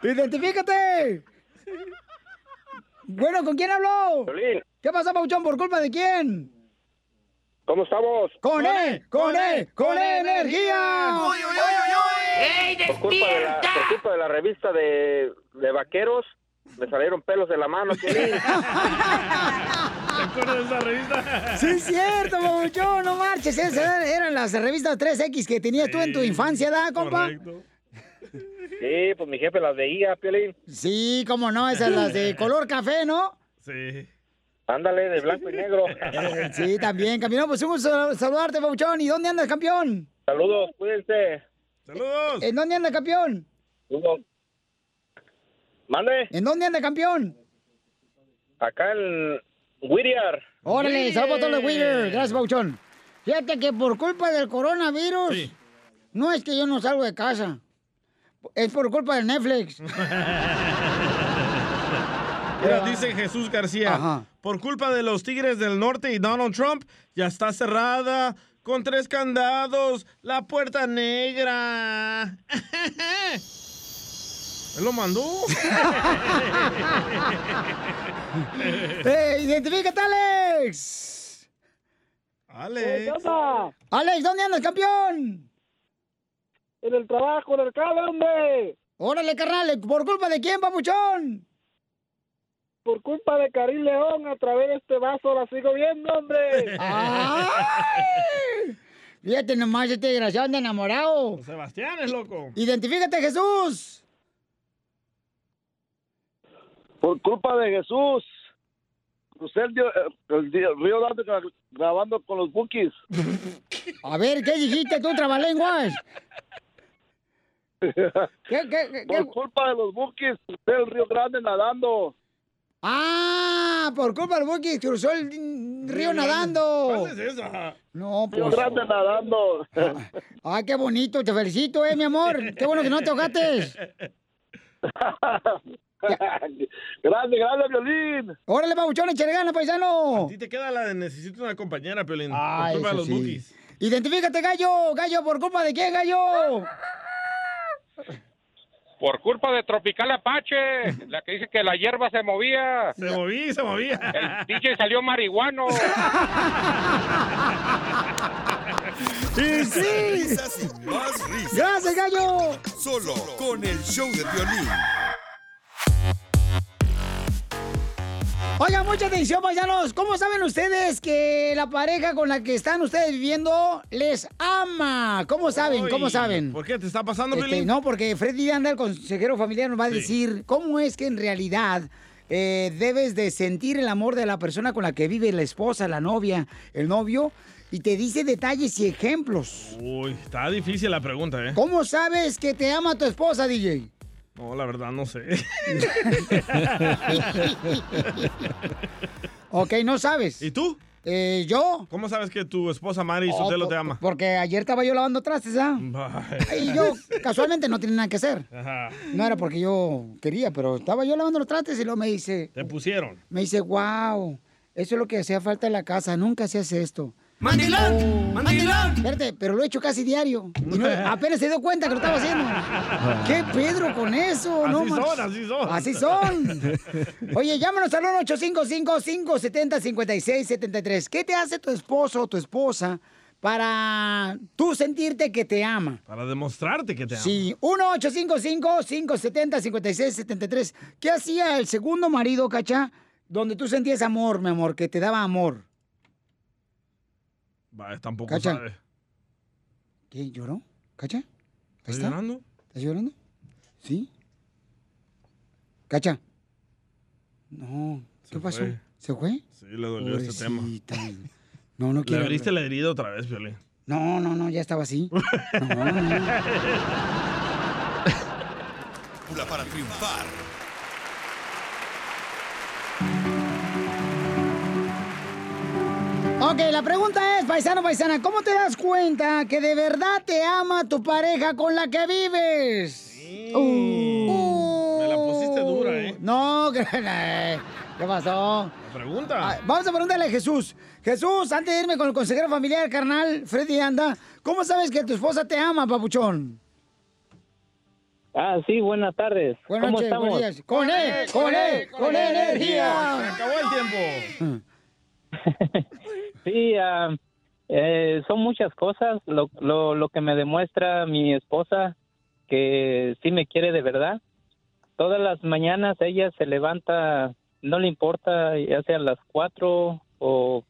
identifícate. Bueno, ¿con quién habló? Piolín, ¿Qué pasa, Pauchón? ¿Por culpa de quién? ¿Cómo estamos? ¡Con E! ¡Con E! ¡Con E energía! Por culpa de la, por culpa de la revista de, de vaqueros, me salieron pelos de la mano, Piolín. ¿Te acuerdas de esa revista? Sí, es cierto, Papuchón, no marches. Esas eran, las revistas 3X que tenías tú en tu infancia, ¿da, compa? Sí, pues mi jefe las veía, Piolín. Sí, cómo no, esas las de color café, ¿no? Sí. Ándale, de blanco y negro. Eh, Sí, también, campeón. Pues un gusto saludarte, Papuchón. ¿Y dónde andas, campeón? Saludos, cuídense. Saludos. ¿En dónde anda, campeón? Saludos. ¿Mande? ¿En dónde anda, campeón? Acá en Whittier. Órale, saludos a todos los Wheeler. Gracias, Papuchón. Fíjate que por culpa del coronavirus, no es que yo no salgo de casa. Es por culpa del Netflix. Mira, dice Jesús García, Ajá. por culpa de los Tigres del Norte y Donald Trump, ya está cerrada con tres candados la puerta negra. ¿Él lo mandó? ¡Eh, identifícate, Alex! Alex. Alex, ¿dónde andas, campeón? En el trabajo, en el cable, hombre. Órale, carnal, ¿por culpa de quién, papuchón? Por culpa de Karim León, a través de este vaso la sigo viendo, hombre. ¡Ay! Fíjate nomás, este desgraciado anda enamorado. Sebastián es loco. Identifícate, Jesús. Por culpa de Jesús. Crucé el, dio- el río Grande gra- grabando con los bookies. A ver, ¿qué dijiste tú, trabalenguas? Por culpa de los bookies, crucé el río Grande nadando. Ah, por culpa del Buki cruzó el río nadando. ¿Cuál es esa? No, Río pues. Grande nadando. Ay, qué bonito, te felicito, eh, mi amor. Qué bueno que no te ahogates. Grande, grande, violín. Órale, pabuchón, échale ganas, paisano. A ti te queda la de necesito una compañera, Piolín. Ah, por culpa de los sí. bookies. Identifícate, gallo. Gallo, ¿por culpa de quién, gallo? Por culpa de Tropical Apache, la que dice que la hierba se movía. Se movía, se movía. El DJ salió marihuano. Sí, sí. Risas y más risas. Gracias, gallo. Solo con el show de violín. Mucha atención, paisanos. ¿Cómo saben ustedes que la pareja con la que están ustedes viviendo les ama? ¿Cómo saben? ¿Cómo saben? ¿Por qué te está pasando, Este, no, porque Freddy Anda, el consejero familiar, nos va a decir cómo es que en realidad eh, debes de sentir el amor de la persona con la que vive la esposa, la novia, el novio, y te dice detalles y ejemplos. Uy, está difícil la pregunta, ¿eh? ¿Cómo sabes que te ama tu esposa, DJ? No, la verdad no sé. ok, no sabes. ¿Y tú? Eh, ¿Yo? ¿Cómo sabes que tu esposa Mari Oh, Sotelo te ama? Porque ayer estaba yo lavando trastes, ¿ah? Y yo casualmente no tenía nada que hacer. Ajá. No era porque yo quería, pero estaba yo lavando los trastes y luego me dice, Te pusieron. me dice, wow, eso es lo que hacía falta en la casa, nunca se hace esto. ¡Mandilón! ¡Mandilón! Espérate, pero lo he hecho casi diario. Y no- apenas se dio cuenta que lo estaba haciendo. ¿Qué Pedro con eso? Así no, son, manches. así son. Así son. Oye, llámanos al 1-855-570-5673. ¿Qué te hace tu esposo o tu esposa para tú sentirte que te ama? Para demostrarte que te ama. Sí, 1-855-570-5673. ¿Qué hacía el segundo marido, Cacha? Donde tú sentías amor, mi amor, que te daba amor. Va, tampoco Cacha. sabe. ¿Qué? ¿Lloró? ¿Cacha? ¿Estás está? llorando? ¿Estás llorando? ¿Sí? ¿Cacha? No. ¿Qué Se pasó? fue. ¿Se fue? Sí, le dolió este tema. Pobrecita. No, no Le quiero. abriste la herida otra vez, Piolín. No, no, no, ya estaba así. No, no, no. Para triunfar. Ok, la pregunta es, paisano, paisana, ¿cómo te das cuenta que de verdad te ama tu pareja con la que vives? Uh. Me la pusiste dura, ¿eh? No, ¿qué pasó? La pregunta. Ah, Vamos a preguntarle a Jesús. Jesús, antes de irme con el consejero familiar, carnal, Freddy Anda, ¿cómo sabes que tu esposa te ama, papuchón? Ah, sí, buenas tardes. Buenas ¿Cómo noches, estamos? buenos días. Con él, con él, con Se energía. acabó el tiempo. Sí, ah, eh, son muchas cosas lo, lo, lo que me demuestra mi esposa que sí me quiere de verdad. Todas las mañanas ella se levanta, no le importa, ya sea a las 4 o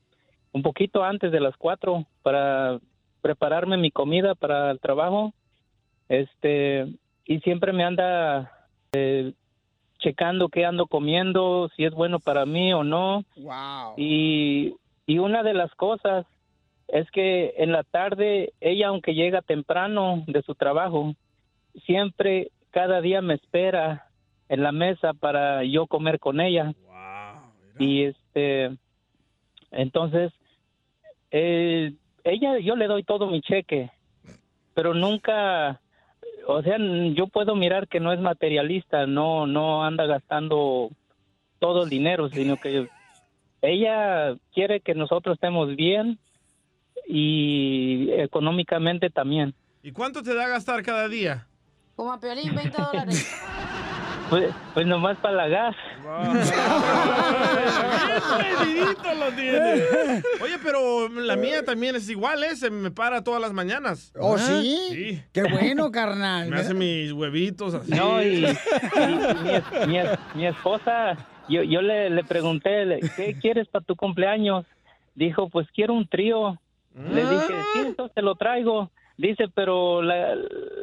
un poquito antes de las 4 para prepararme mi comida para el trabajo. Este, y siempre me anda eh, checando qué ando comiendo, si es bueno para mí o no. Wow. Y, y una de las cosas es que en la tarde ella, aunque llega temprano de su trabajo, siempre cada día me espera en la mesa para yo comer con ella. y este, entonces, eh, ella, yo le doy todo mi cheque, pero nunca, o sea, yo puedo mirar que no es materialista, no, no anda gastando todo el dinero, sino que ella quiere que nosotros estemos bien y económicamente también. ¿Y cuánto te da a gastar cada día? Como a Piolín, 20 dólares. Pues, pues nomás para la gas. Lo tiene. Oye, pero la mía también es igual, ¿eh? Se me para todas las mañanas. ¿Oh, sí? Sí. Qué bueno, carnal. Me hace mis huevitos así. No, y, y- y mi, mi es- mi esposa, yo, yo le, le pregunté, ¿qué quieres para tu cumpleaños? Dijo, pues quiero un trío. Le dije, sí, entonces te lo traigo. Dice, pero la,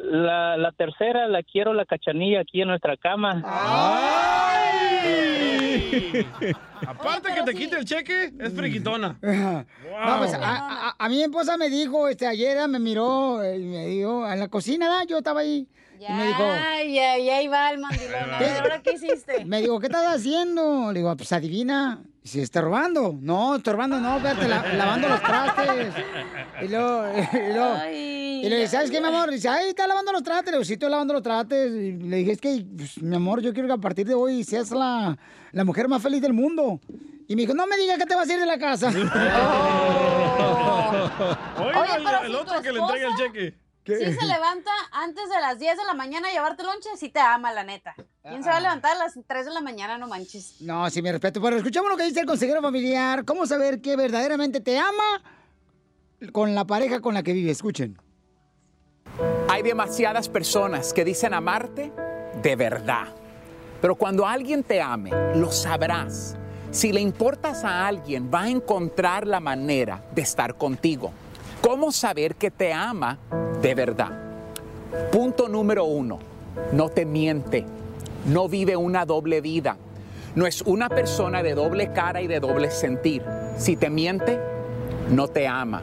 la, la tercera la quiero la cachanilla aquí en nuestra cama. Aparte que te quite el cheque, es friquitona. No, pues, a, a- a mi esposa me dijo, este, ayer me miró, eh, y me dijo, en la cocina, ¿verdad? yo estaba ahí. Y me dijo, Ay, ya, ya ahí va el mandilón. ¿ahora qué hiciste? me dijo, ¿qué estás haciendo? Le digo, pues adivina, si está robando. No, estoy robando, no, espérate, la- lavando los trastes. Y luego, y luego, y le dije, ¿sabes qué, mi amor? Dice, ay, está lavando los trastes. Le digo, sí, estoy lavando los trastes. Y le dije, es que, pues, mi amor, yo quiero que a partir de hoy seas la, la mujer más feliz del mundo. Y me dijo, no me digas que te vas a ir de la casa. Oiga, Oye, el, pero el si otro tu que le entrega el esposa- Si se levanta antes de las 10 de la mañana a llevarte lonche, sí te ama, la neta. ¿Quién se va a levantar a las 3 de la mañana? No manches. No, sí, mi respeto. Pero escuchamos lo que dice el consejero familiar. ¿Cómo saber que verdaderamente te ama con la pareja con la que vive? Escuchen. Hay demasiadas personas que dicen amarte de verdad. Pero cuando alguien te ame, lo sabrás. Si le importas a alguien, va a encontrar la manera de estar contigo. ¿Cómo saber que te ama de verdad? Punto número uno, no te miente, no vive una doble vida, no es una persona de doble cara y de doble sentir. Si te miente, no te ama.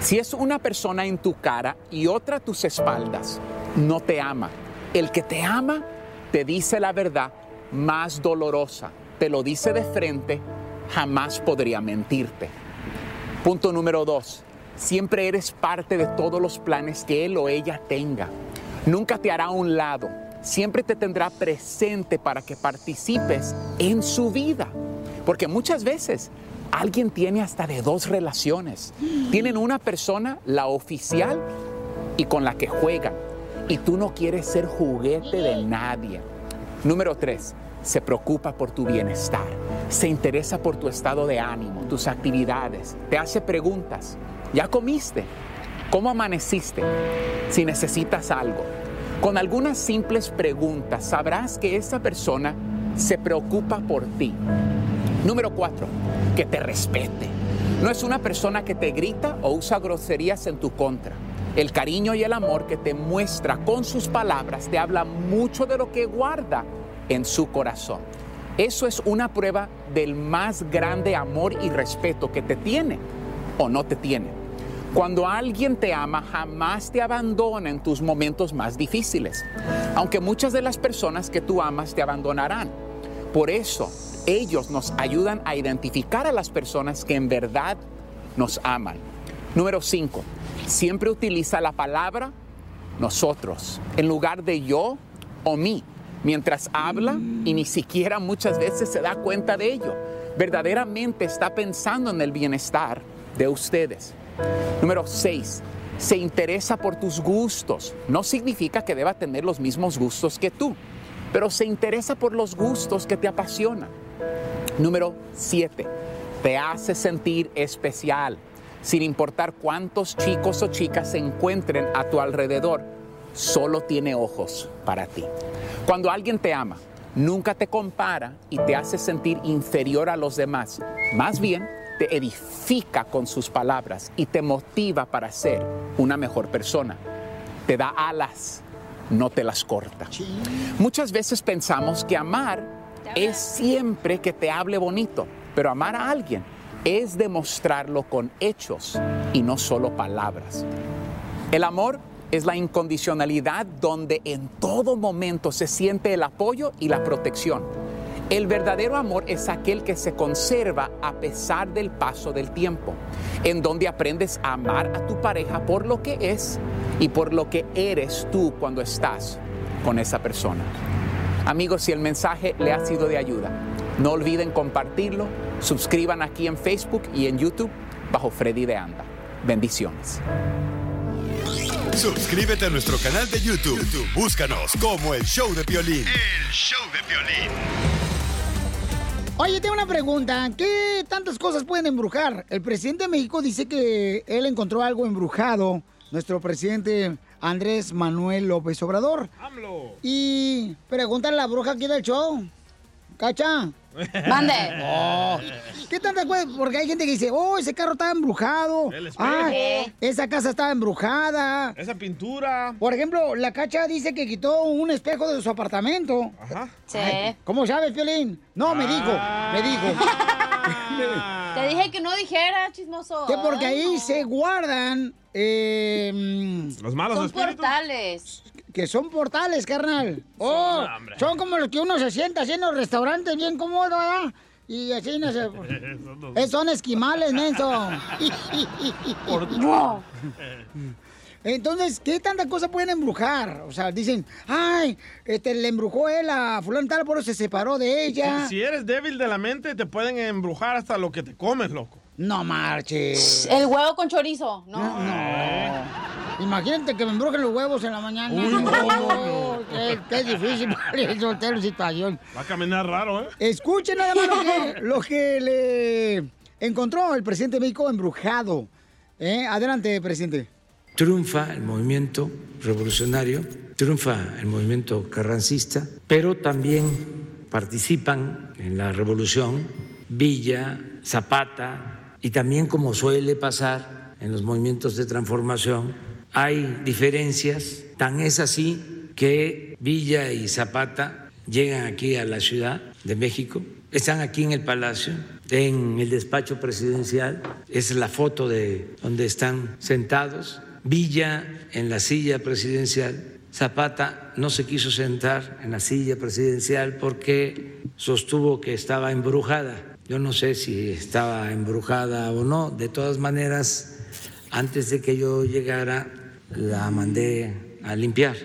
Si es una persona en tu cara y otra a tus espaldas, no te ama. El que te ama te dice la verdad más dolorosa, te lo dice de frente, jamás podría mentirte. Punto número dos, siempre eres parte de todos los planes que él o ella tenga. Nunca te hará a un lado, siempre te tendrá presente para que participes en su vida. Porque muchas veces alguien tiene hasta de dos relaciones. Tienen una persona, la oficial, y con la que juegan. Y tú no quieres ser juguete de nadie. Número tres, se preocupa por tu bienestar. Se interesa por tu estado de ánimo, tus actividades. Te hace preguntas. ¿Ya comiste? ¿Cómo amaneciste? Si necesitas algo. Con algunas simples preguntas sabrás que esa persona se preocupa por ti. Número cuatro, que te respete. No es una persona que te grita o usa groserías en tu contra. El cariño y el amor que te muestra con sus palabras te habla mucho de lo que guarda en su corazón. Eso es una prueba del más grande amor y respeto que te tiene o no te tiene. Cuando alguien te ama, jamás te abandona en tus momentos más difíciles, aunque muchas de las personas que tú amas te abandonarán. Por eso, ellos nos ayudan a identificar a las personas que en verdad nos aman. Número 5. Siempre utiliza la palabra nosotros en lugar de yo o mí mientras habla y ni siquiera muchas veces se da cuenta de ello. Verdaderamente está pensando en el bienestar de ustedes. Número 6. Se interesa por tus gustos. No significa que deba tener los mismos gustos que tú, pero se interesa por los gustos que te apasionan. Número 7. Te hace sentir especial, sin importar cuántos chicos o chicas se encuentren a tu alrededor. Solo tiene ojos para ti. Cuando alguien te ama, nunca te compara y te hace sentir inferior a los demás. Más bien, te edifica con sus palabras y te motiva para ser una mejor persona. Te da alas, no te las corta. Muchas veces pensamos que amar es siempre que te hable bonito, pero amar a alguien es demostrarlo con hechos y no solo palabras. El amor es la incondicionalidad donde en todo momento se siente el apoyo y la protección. El verdadero amor es aquel que se conserva a pesar del paso del tiempo, en donde aprendes a amar a tu pareja por lo que es y por lo que eres tú cuando estás con esa persona. Amigos, si el mensaje le ha sido de ayuda, no olviden compartirlo, suscriban aquí en Facebook y en YouTube bajo Freddy de Anda. Bendiciones. Suscríbete a nuestro canal de YouTube. YouTube, Búscanos como el show de violín. El show de violín. Oye, tengo una pregunta. ¿Qué tantas cosas pueden embrujar? El presidente de México dice que él encontró algo embrujado. Nuestro presidente Andrés Manuel López Obrador. Y pregúntale a la bruja aquí del show. ¿Cacha? Mande. Oh, ¿Qué cosas? Porque hay gente que dice, oh, ese carro estaba embrujado. El espejo. Ah, esa casa estaba embrujada. Esa pintura. Por ejemplo, la cacha dice que quitó un espejo de su apartamento. Ajá. Sí. ¿Cómo sabes, Piolín? No, me dijo, me dijo. Te dije que no dijera, chismoso. Que porque Ay, ahí no. se guardan eh, mm, Los malos Son espíritus. portales. Que son portales, carnal. Oh, son como los que uno se sienta así en los restaurantes bien cómodo, ¿verdad? Y así no se... Eh, son esquimales, menso. Entonces, ¿qué tanta cosa pueden embrujar? O sea, dicen, ay, este, le embrujó él a fulano tal, por eso se separó de ella. Si eres débil de la mente, te pueden embrujar hasta lo que te comes, loco. No marches. El huevo con chorizo. No. Imagínate que me embrujen los huevos en la mañana. Uy, no, No, qué, qué difícil para el soltero situación. Va a caminar raro, ¿eh? Escuchen nada más lo que, lo que le encontró el presidente de México embrujado. ¿Eh? Adelante, presidente. Triunfa el movimiento revolucionario, triunfa el movimiento carrancista, pero también participan en la revolución Villa, Zapata y también como suele pasar en los movimientos de transformación, hay diferencias, tan es así que Villa y Zapata llegan aquí a la Ciudad de México, están aquí en el Palacio, en el despacho presidencial, es la foto de donde están sentados, Villa en la silla presidencial, Zapata no se quiso sentar en la silla presidencial porque sostuvo que estaba embrujada. Yo no sé si estaba embrujada o no, de todas maneras, antes de que yo llegara, la mandé a limpiar.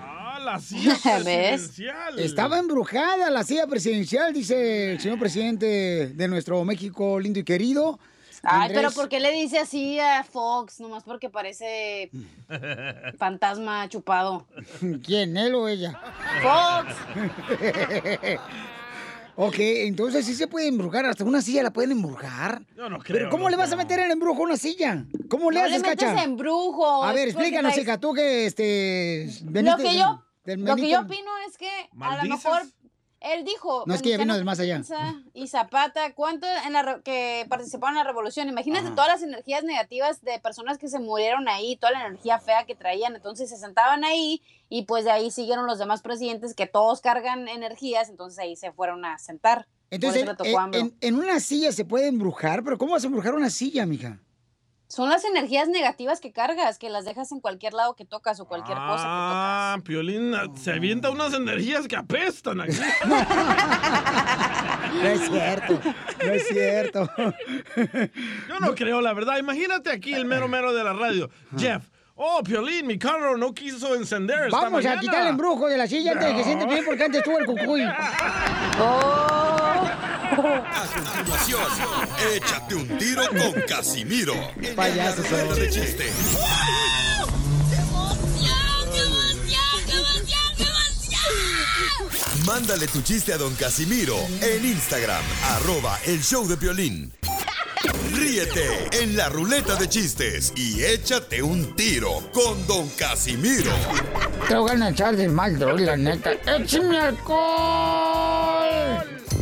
Ah, la silla ¿Ves? presidencial. Estaba embrujada la silla presidencial, dice el señor presidente de nuestro México lindo y querido. Ay, Andrés. pero ¿por qué le dice así a Fox? Nomás porque parece fantasma chupado. ¿Quién, él o ella? Fox. ok, entonces sí se puede embrujar, hasta una silla la pueden embrujar. Yo no creo. Pero ¿cómo le vas a meter el embrujo a una silla? ¿Cómo le No haces, le metes cacha? embrujo. A ver, explícanos, hija, tú que este. Lo que yo, del- del lo que yo opino es que a lo mejor él dijo. No, es que ya vino del más allá. Y Zapata, ¿cuánto en la que participaron en la revolución? Imagínate Ajá. todas las energías negativas de personas que se murieron ahí, toda la energía fea que traían. Entonces se sentaban ahí y pues de ahí siguieron los demás presidentes que todos cargan energías. Entonces ahí se fueron a sentar. Entonces, en, AMLO. en- en una silla se puede embrujar, pero ¿cómo vas a embrujar una silla, mija? Son las energías negativas que cargas, que las dejas en cualquier lado que tocas o cualquier cosa que Ah, Piolín se avienta unas energías que apestan aquí. No es cierto, no es cierto. Yo no creo, la verdad. Imagínate aquí el mero mero de la radio. Jeff. Oh, Piolín, mi carro no quiso encender esta Vamos a quitar el embrujo de la silla antes de que siente bien porque antes estuvo el cucuy. A continuación, échate un tiro con Casimiro. Son. de chiste. Mándale tu chiste a don Casimiro en Instagram, arroba el show de violín. Ríete en la ruleta de chistes y échate un tiro con don Casimiro. Te voy a echar de mal, la neta. ¡Échame alcohol!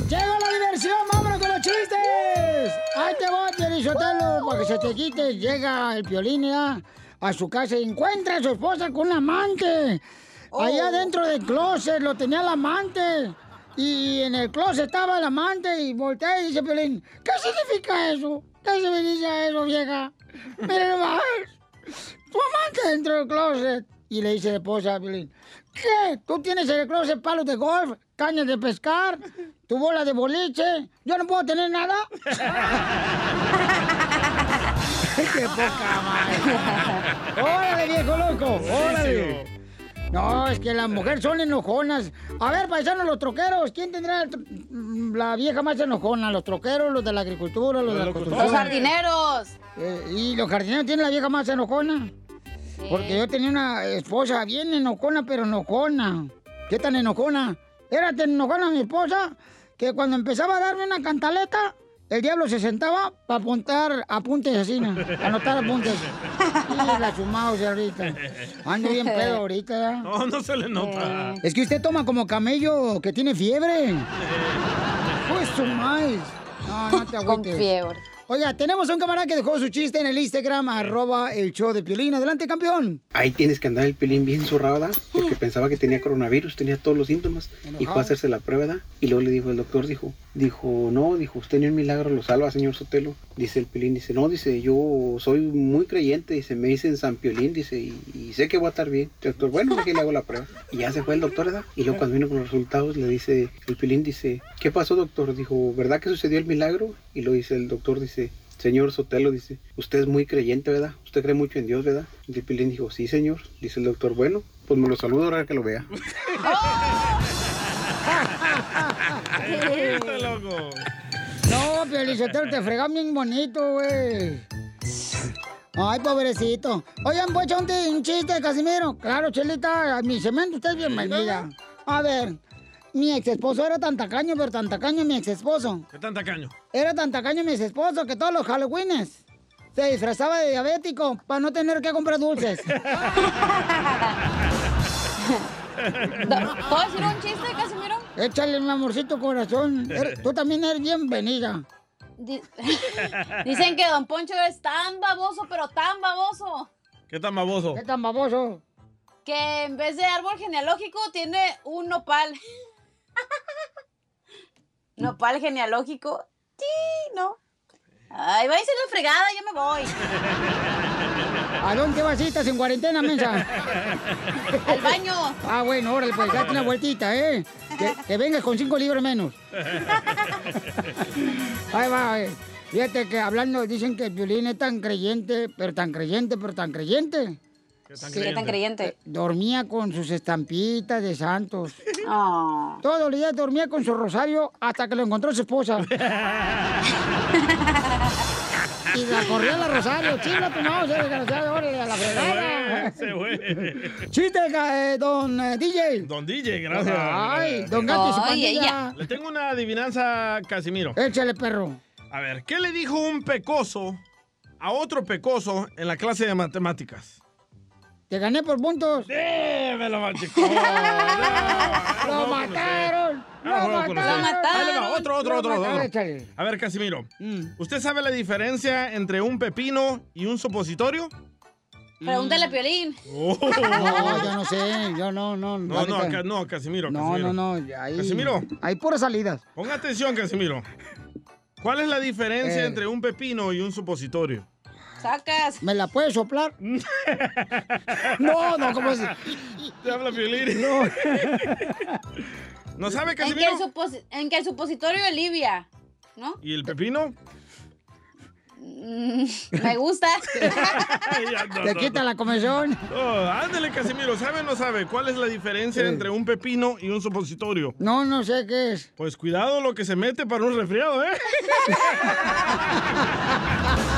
¡Llega la diversión! ¡Vámonos con los chistes! ¡Ahí te voy, Sotelo, para que se te quite, llega el Piolín ya a su casa y encuentra a su esposa con un amante. Allá dentro del closet lo tenía el amante. Y en el closet estaba el amante y voltea y dice Piolín, ¿qué significa eso? ¿Qué significa eso, vieja? Mira nomás, tu amante dentro del closet. Y le dice la esposa a Piolín, ¿qué? ¿Tú tienes en el closet palos de golf, cañas de pescar, tu bola de boliche? ¿Yo no puedo tener nada? ¡Qué poca madre! ¡Órale, viejo loco! ¡Órale! No, es que las mujeres son enojonas. A ver, paisanos, los troqueros. ¿Quién tendrá tro- la vieja más enojona? ¿Los troqueros, los de la agricultura, los de la construcción? Los jardineros. Eh, ¿Y los jardineros tienen la vieja más enojona? Porque yo tenía una esposa bien enojona, pero enojona. ¿Qué tan enojona? Era tan enojona mi esposa que cuando empezaba a darme una cantaleta, el diablo se sentaba para apuntar apuntes así, ¿no? anotar apuntes. Y la sumamos ahorita. Ando bien pedo ahorita. No, no se le nota. Es que usted toma como camello que tiene fiebre. Pues su maíz. No, no te agüites. Con fiebre. Oiga, tenemos a un camarada que dejó su chiste en el Instagram, arroba el show de Piolín. Adelante, campeón. Ahí tienes que andar el pelín bien zurrado, ¿verdad? Porque pensaba que tenía coronavirus, tenía todos los síntomas. Y fue a hacerse la prueba, ¿verdad? Y luego le dijo el doctor, dijo, dijo, no, dijo, usted ni un milagro lo salva, señor Sotelo. Dice el pelín, dice, no, dice, yo soy muy creyente, dice, me dicen San Piolín, dice, y, y sé que voy a estar bien. El doctor, bueno, aquí le hago la prueba. Y ya se fue el doctor, ¿verdad? Y luego cuando vino con los resultados, le dice, el pelín dice, ¿qué pasó, doctor? Dijo, ¿verdad que sucedió el milagro? Y lo dice el doctor, dice, Señor Sotelo, dice, usted es muy creyente, ¿verdad? Usted cree mucho en Dios, ¿verdad? Y el Pilín dijo, sí, señor. Dice el doctor, bueno, pues me lo saludo ahora que lo vea. Loco. No, Piolizotero, te fregan bien bonito, güey. Ay, pobrecito. Oigan, pues un chiste, Casimiro. Claro, Chelita, a mi cemento, usted es bienvenida. A ver, mi ex esposo era tan tacaño, pero tan tacaño mi ex esposo. ¿Qué tan tacaño? Era tan tacaño mi ex esposo que todos los Halloweenes se disfrazaba de diabético para no tener que comprar dulces. ¿Puedo decir un chiste, Casimiro? Échale, mi amorcito corazón. Er- Tú también eres bienvenida. Di- Dicen que Don Poncho es tan baboso, pero tan baboso, ¿Qué tan baboso? ¿Qué tan baboso? que en vez de árbol genealógico tiene un nopal. nopal genealógico. Sí, no. Ay, váyanse a la fregada, yo me voy. ¿A dónde vas? ¿Estás en cuarentena, mensa? Al baño. Ah, bueno, órale, pues date una vueltita, ¿eh? Que, que vengas con cinco libras menos. Ahí va, eh. Fíjate que hablando, dicen que el violín es tan creyente, pero tan creyente, pero tan creyente. ¿Qué tan creyente? Dormía con sus estampitas de santos. Oh. Todos los días dormía con su rosario hasta que lo encontró su esposa. y la corrió a la rosario. Chinga tu mouse, desgraciado, órale, a la fregada. Se fue. Chiste, eh, don eh, DJ. Don DJ, gracias. Ay, don Gato y su pandilla. Le tengo una adivinanza, Casimiro. Échale, perro. A ver, ¿qué le dijo un pecoso a otro pecoso en la clase de matemáticas? Te gané por puntos. ¡Eh! Me lo machicó. ¡Lo mataron! ¡Lo mataron! Le va, otro, otro, Lo otro, mataron. A ver, Casimiro. Mm. ¿Usted sabe la diferencia entre un pepino y un supositorio? Pregúntale a Piolín. Oh. No, yo no sé, yo no, no. No, no, no, Casimiro. No, Casimiro. no, no. Ahí, Casimiro. Hay puras salidas. Ponga atención, Casimiro. ¿Cuál es la diferencia Eh. entre un pepino y un supositorio? Sacas. ¿Me la puedes soplar? no, no, ¿cómo es? Te habla Piolín. No. ¿No sabe, En que, Casimiro? en que el supositorio alivia, ¿no? ¿Y el pepino? Mm, me gusta. Ya, no, Te no, quita no. la comezón. Oh, ándale, Casimiro. ¿Sabe o no sabe cuál es la diferencia Sí. entre un pepino y un supositorio? No, no sé qué es. Pues cuidado lo que se mete para un resfriado, ¿eh?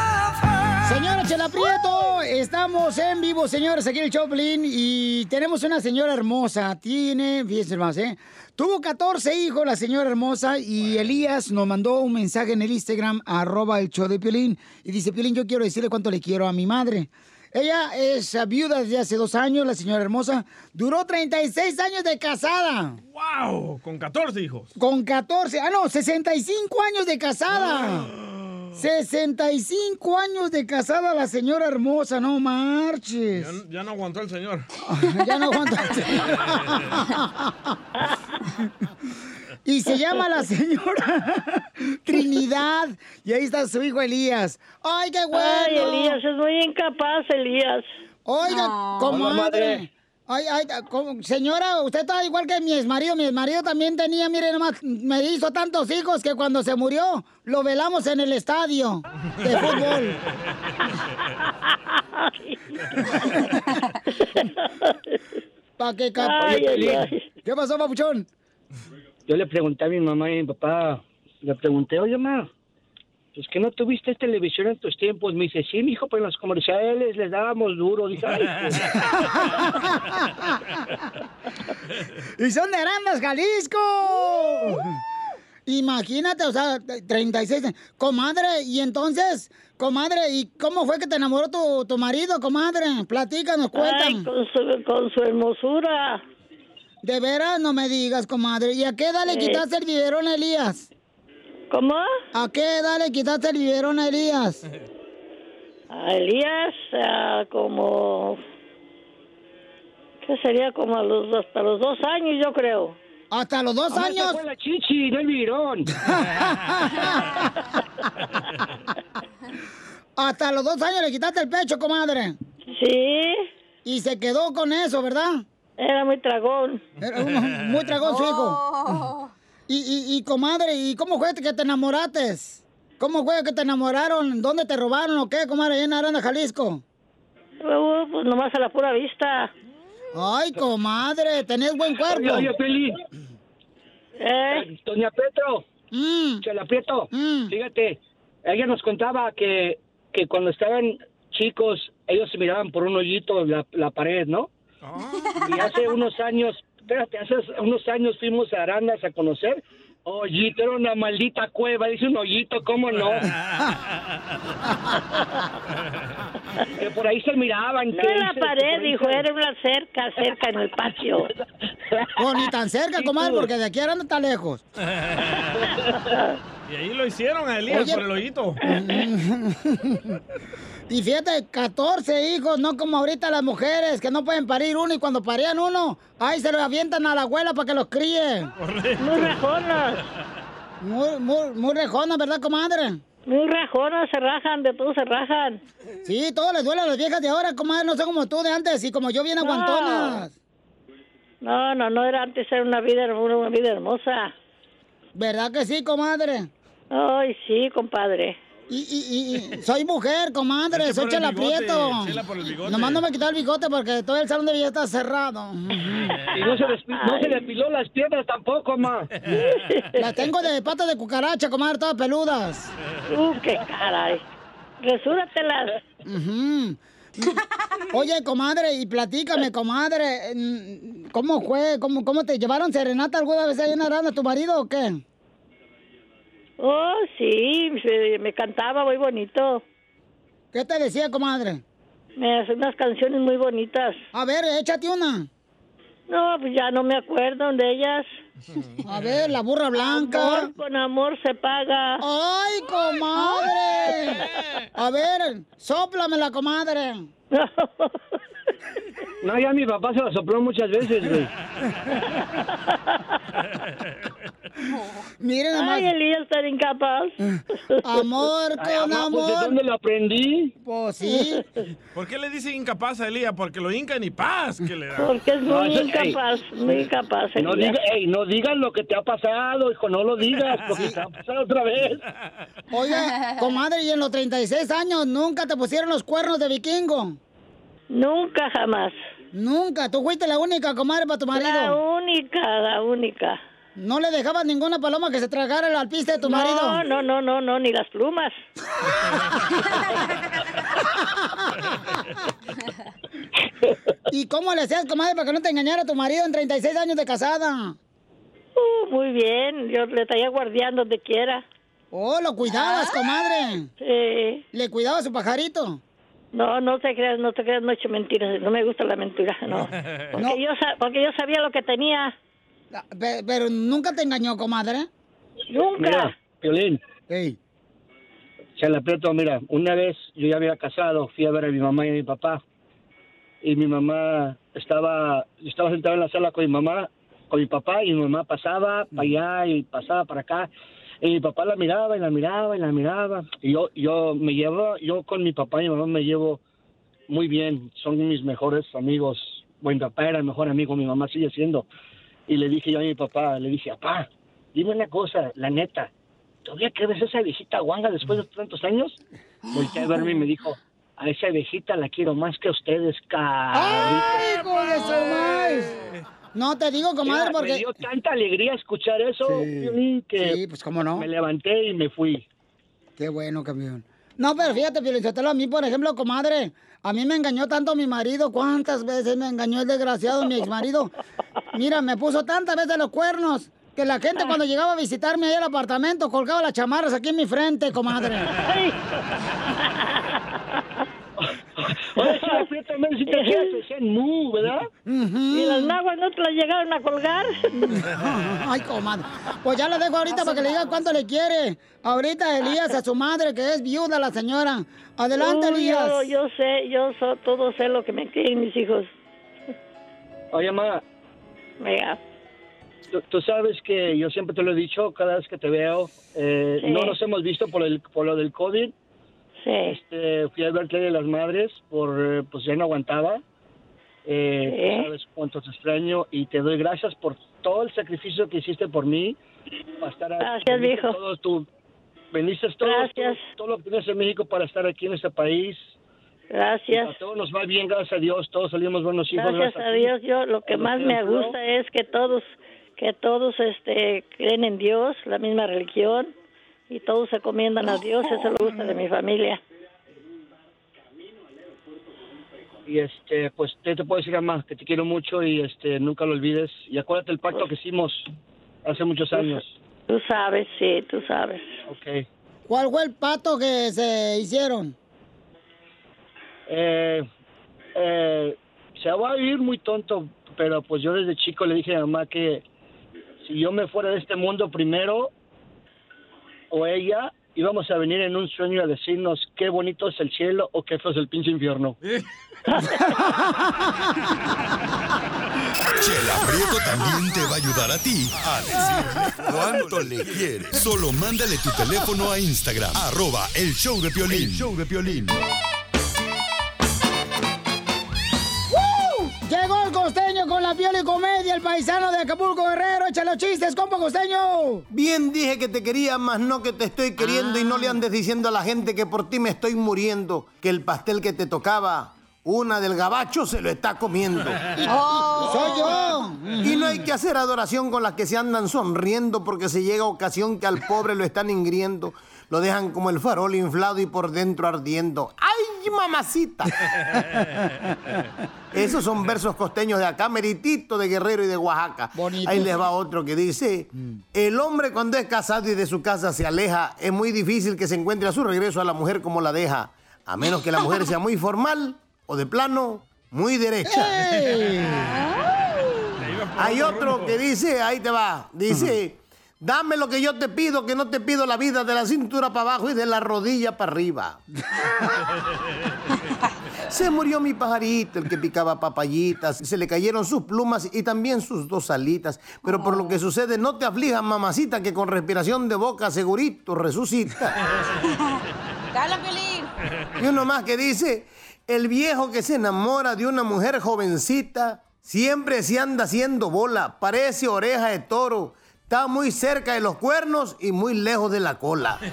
Señora Chela Prieto, estamos en vivo, señores, aquí en el Choplin y tenemos una señora hermosa. Tiene, fíjense más, ¿eh? Tuvo 14 hijos la señora hermosa y Elías nos mandó un mensaje en el Instagram, arroba el show de Piolín, y dice, Piolín, yo quiero decirle cuánto le quiero a mi madre. Ella es viuda desde hace dos años, la señora hermosa. Duró 36 años de casada. ¡Wow! Con 14 hijos. Con 14, ah, no, 65 años de casada. 65 años de casada la señora hermosa, no marches. Ya, ya no aguantó el señor. ya no aguanto. y se llama la señora Trinidad. Y ahí está su hijo Elías. ¡Ay, qué bueno! Ay, Elías, es muy incapaz, Elías. Oiga, comadre. Ay, ay, señora, usted está igual que mi exmarido. Mi exmarido también tenía, mire, nomás, me hizo tantos hijos que cuando se murió, lo velamos en el estadio de fútbol. ¿Para qué, cap- Ay, ay, ay. ¿Qué pasó, papuchón? Yo le pregunté a mi mamá y a mi papá, le pregunté, oye, ma, pues que no tuviste televisión en tus tiempos. Me dice, sí, mijo, pues en los comerciales les dábamos duro. Dije, ay, pues". ¡Y son de Arandas, Jalisco! Imagínate, o sea, 36. años. Comadre, y entonces, comadre, ¿y cómo fue que te enamoró tu, tu marido, comadre? Platícanos, cuéntanos. Con su, con su hermosura. De veras, no me digas, comadre. ¿Y a qué edad le Sí. quitaste el biberón a Elías? ¿Cómo? ¿A qué edad le quitaste el biberón a Elías? A Elías, como. ¿Qué sería? Como a los, hasta los dos años, yo creo. ¿Hasta los dos años? fue la chichi, no el virón. Hasta los dos años le quitaste el pecho, comadre. Sí. Y se quedó con eso, ¿verdad? Era muy tragón. Era uno muy tragón su Oh. hijo. Y, y, y, comadre, ¿y cómo fue que te enamoraste? ¿Cómo fue que te enamoraron? ¿Dónde te robaron o qué, comadre, allá en Aranda, Jalisco? Uh, pues nomás a la pura vista. Ay, comadre, tenés buen cuerpo. Oye, oye, Peli. ¿Eh? Doña Petro. Mm. Chela Prieto. Fíjate, ella nos contaba que, que cuando estaban chicos, ellos se miraban por un hoyito la, la pared, ¿no? Y hace unos años, espérate, hace unos años fuimos a Arandas a conocer. Hoyito, era una maldita cueva, dice un hoyito, ¿cómo no? que por ahí se miraban. No en la pared, dijo, se- era una cerca, cerca en el patio. No, ni tan cerca, comadre, porque de aquí a Aranda está lejos. Y ahí lo hicieron a Elías Oye. por el hoyito. Y fíjate, 14 hijos, no como ahorita las mujeres que no pueden parir uno y cuando parían uno, ahí se lo avientan a la abuela para que los críe. Muy rejonas. Muy, muy, muy rejonas, ¿verdad, comadre? Muy rejonas, se rajan, de todo se rajan. Sí, todo les duele a las viejas de ahora, comadre, no son como tú de antes y como yo bien aguantonas. No, no, no era antes, era una vida, una, una vida hermosa. ¿Verdad que sí, comadre? Ay, sí, compadre. Y, y, y soy mujer, comadre, soy Chela bigote, Prieto. Chela por el bigote. Nomás no me quitar el bigote porque todo el salón de belleza está cerrado. Y no se, no se depiló las piernas tampoco, ma. Las tengo de patas de cucaracha, comadre, todas peludas. Uh, qué caray. Resúratelas. Ujú. Oye, comadre, y platícame, comadre, mm, ¿cómo fue? ¿Cómo, cómo te llevaron serenata alguna vez ahí en Aranda, tu marido o qué? Oh, sí, me, me cantaba muy bonito. ¿Qué te decía, comadre? Me hace unas canciones muy bonitas. A ver, échate una. No, pues ya no me acuerdo de ellas. A ver, la burra blanca. Amor con amor se paga. ¡Ay, comadre! A ver, sóplamela, comadre. No, ya mi papá se la sopló muchas veces, güey. Miren nomás. Ay, Elías está incapaz. Amor Ay, con pues, amor. ¿de dónde lo aprendí? Pues sí. ¿Por qué le dicen incapaz a Elías? Porque lo hincan y paz que le da. Porque es No, muy eso- incapaz, muy incapaz. No, diga, ey, no digas lo que te ha pasado, hijo, no lo digas, porque te va a pasar otra vez. Oye, comadre, ¿y en los 36 años nunca te pusieron los cuernos de vikingo? Nunca, jamás. Nunca. Tú fuiste la única, comadre, para tu marido. La única, la única. ¿No le dejabas ninguna paloma que se tragara el alpiste de tu no, marido? No, no, no, no, ni las plumas. ¿Y cómo le hacías, comadre, para que no te engañara tu marido en 36 años de casada? Uh, muy bien, yo le traía guardián donde quiera. Oh, lo cuidabas, comadre. Sí. ¿Le cuidaba su pajarito? No, no te creas, no te creas, no he hecho mentiras, no me gusta la mentira, no. Porque, Yo, porque yo sabía lo que tenía. Pe- Pero nunca te engañó, comadre. Mira, Piolín. Ey. Se la aprieto, mira, una vez yo ya había casado, fui a ver a mi mamá y a mi papá. Y mi mamá estaba, yo estaba sentado en la sala con mi mamá, con mi papá, y mi mamá pasaba para allá y pasaba para acá. Y mi papá la miraba y la miraba y la miraba. Y yo, yo me llevo, yo con mi papá y mi mamá me llevo muy bien, son mis mejores amigos. Bueno, mi papá era el mejor amigo, mi mamá sigue siendo. Y le dije yo a mi papá, le dije, papá, dime una cosa, la neta, ¿todavía quieres esa viejita guanga después de tantos años? Volteé a verme y me dijo, a esa viejita la quiero más que a ustedes, cabrón. ¡Ay, de su madre! No te digo, comadre, Mira, porque... Me dio tanta alegría escuchar eso, Piolín, que Sí, pues cómo no. me levanté y me fui. Qué bueno, campeón. No, pero fíjate, Piolinsotelo, a mí, por ejemplo, comadre, a mí me engañó tanto mi marido. ¿Cuántas veces me engañó el desgraciado, mi exmarido? Mira, me puso tantas veces los cuernos que la gente cuando llegaba a visitarme ahí al apartamento colgaba las chamarras aquí en mi frente, comadre. Prieto también si te quieres, te decían mu, ¿verdad? ¿Y las naguas no te las llegaron a colgar? Ay, comadre. Pues ya la dejo ahorita para que le diga cuánto le quiere. Ahorita Elías a su madre, que es viuda la señora. Adelante, Uy, Elías. Yo, yo sé, yo so- todo sé lo que me quieren mis hijos. Oye, ma. Venga. Tú, tú sabes que yo siempre te lo he dicho cada vez que te veo. eh, Sí. No nos hemos visto por, el, por lo del COVID. Sí. Este, fui a verte de las madres, por, eh, pues ya no aguantaba. Eh, Sí. sabes cuánto te extraño y te doy gracias por todo el sacrificio que hiciste por mí. Para estar aquí. Gracias, viejo. Todo tu, bendices todo, Gracias. todo, todo lo que tienes en México para estar aquí en este país. Gracias. A todos nos va bien, gracias a Dios. Todos salimos buenos hijos. Gracias a ti. Dios, yo lo que más me gusta es que todos que todos este creen en Dios, la misma religión y todos se comiendan a Dios, eso me gusta de mi familia. Y este, pues te, te puedo decir, mamá, que te quiero mucho y este, nunca lo olvides. Y acuérdate el pacto que hicimos hace muchos años. Tú sabes, sí, tú sabes. Ok. ¿Cuál fue el pato que se hicieron? Eh, eh, se va a oír muy tonto, pero pues yo desde chico le dije a mi mamá que si yo me fuera de este mundo primero, o ella, íbamos a venir en un sueño a decirnos qué bonito es el cielo o qué feo es el pinche infierno. Chela Prieto también te va a ayudar a ti a decirle cuánto le quieres. Solo mándale tu teléfono a Instagram, arroba el show de Piolín. El show de Piolín. Llegó el costeño con la piola y comedia, el paisano de Acapulco Guerrero. Échale los chistes, compa costeño. Bien dije que te quería, más no que te estoy queriendo y no le andes diciendo a la gente que por ti me estoy muriendo, que el pastel que te tocaba, una del gabacho se lo está comiendo. Oh, soy yo. Y no hay que hacer adoración con las que se andan sonriendo porque se llega ocasión que al pobre lo están ingriendo. Lo dejan como el farol inflado y por dentro ardiendo. ¡Ay, mamacita! Esos son versos costeños de acá, meritito de Guerrero y de Oaxaca. Ahí les va otro que dice, el hombre cuando es casado y de su casa se aleja, es muy difícil que se encuentre a su regreso a la mujer como la deja, a menos que la mujer sea muy formal o de plano muy derecha. Hay otro que dice, ahí te va, dice, dame lo que yo te pido, que no te pido la vida de la cintura para abajo y de la rodilla para arriba. Se murió mi pajarito, el que picaba papayitas. Se le cayeron sus plumas y también sus dos alitas. Pero por lo que sucede, no te aflijas, mamacita, que con respiración de boca segurito resucita. ¡Cala, Pelín! Y uno más que dice, el viejo que se enamora de una mujer jovencita, siempre se anda haciendo bola, parece oreja de toro. Está muy cerca de los cuernos y muy lejos de la cola.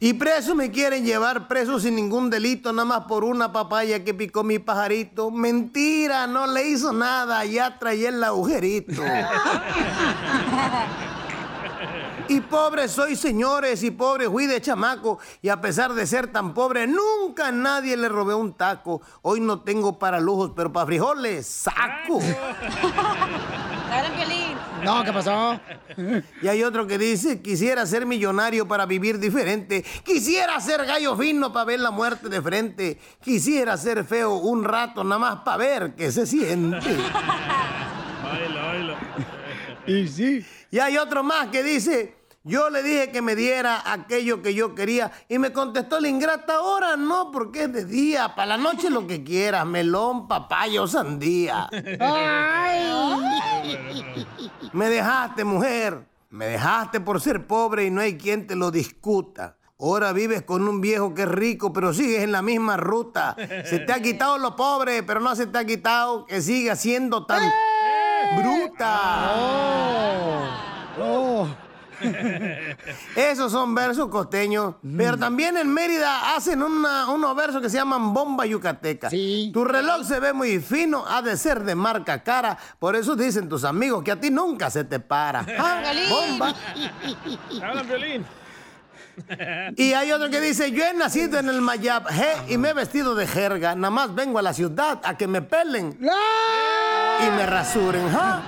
Y preso me quieren llevar preso sin ningún delito, nada más por una papaya que picó mi pajarito. Mentira, no le hizo nada, ya traía el agujerito. Y pobre soy, señores, y pobre fui de chamaco. Y a pesar de ser tan pobre, nunca a nadie le robé un taco. Hoy no tengo para lujos, pero para frijoles, saco. No, ¿qué pasó? Y hay otro que dice, quisiera ser millonario para vivir diferente. Quisiera ser gallo fino para ver la muerte de frente. Quisiera ser feo un rato nada más para ver qué se siente. Baila, baila. Y sí. Y hay otro más que dice, yo le dije que me diera aquello que yo quería y me contestó la ingrata, ahora no, porque es de día, para la noche lo que quieras, melón, papaya o sandía. Me dejaste, mujer, me dejaste por ser pobre y no hay quien te lo discuta. Ahora vives con un viejo que es rico, pero sigues en la misma ruta. Se te ha quitado lo pobre, pero no se te ha quitado que sigas siendo tan bruta. Oh. Esos son versos costeños. Pero también en Mérida hacen una- unos versos que se llaman bomba yucateca. Tu reloj se ve muy fino, ha de ser de marca cara. Por eso dicen tus amigos que a ti nunca se te para. Ah, bomba. Hablan violín. Y hay otro que dice, yo he nacido en el Mayab je, y me he vestido de jerga. Nada más vengo a la ciudad a que me pelen y me rasuren. ¿ja?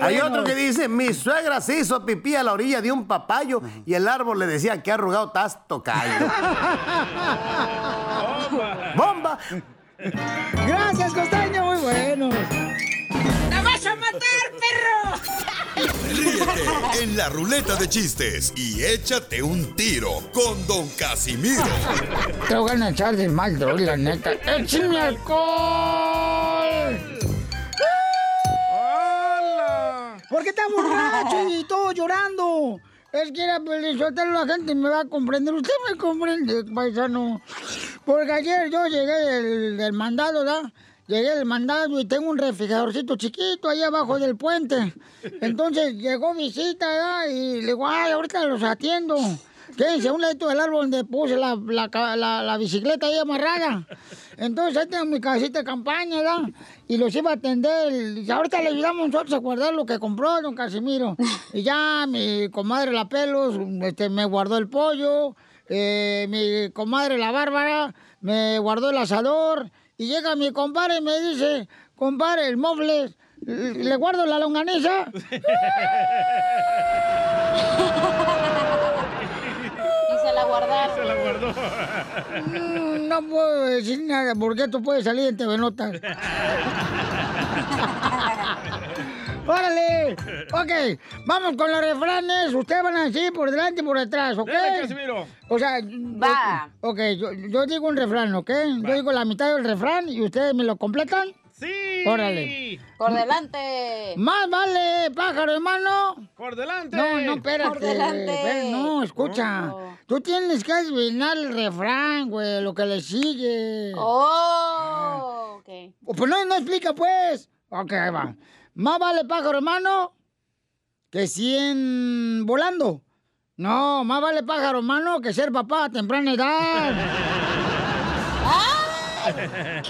Hay otro que dice, mi suegra se hizo pipí a la orilla de un papayo y el árbol le decía que arrugado estás tocayo. ¡Bomba! Gracias, Costeño, muy bueno. ¡La vas a matar, perro! Ríete en la ruleta de chistes y échate un tiro con Don Casimiro. Te voy a echar de mal, droga, la neta. ¡Échame alcohol! ¿Por qué está borracho y todo llorando? Es que era soltarlo la gente me va a comprender. Usted me comprende, paisano. Porque ayer yo llegué del, del mandado, ¿verdad? Llegué del mandado y tengo un refrigeradorcito chiquito ahí abajo del puente. Entonces llegó visita, ¿verdad? Y le digo, ay, ahorita los atiendo. Quédense un ladito del árbol donde puse la, la, la- la bicicleta ahí amarrada. Entonces ahí tengo mi casita de campaña, ¿verdad? Y los iba a atender. Y ahorita le ayudamos nosotros a guardar lo que compró don Casimiro. Y ya mi comadre La Pelos este, me guardó el pollo. eh, mi comadre La Bárbara me guardó el asador. Y llega mi compadre y me dice, compadre, el mofle, ¿le guardo la longaniza? Y se la guardaron. Se la guardó. Mm, No puedo decir nada porque esto puede salir en TV Notas. ¡Órale! Ok, vamos con los refranes. Ustedes van a decir por delante y por detrás, ¿ok? Casimiro. O sea, Va. yo- ok, yo, yo digo un refrán, ¿ok? Yo digo la mitad del refrán y ustedes me lo completan. Sí. Órale. Por delante. Más vale, pájaro hermano. Por delante. No, no, espérate. Por delante. espérate, no, escucha. Tú tienes que adivinar el refrán, güey, lo que le sigue. Oh, ok. Pues no, no explica, pues. Ok, ahí va. Más vale pájaro hermano que 100 volando. No, más vale pájaro hermano que ser papá a temprana edad.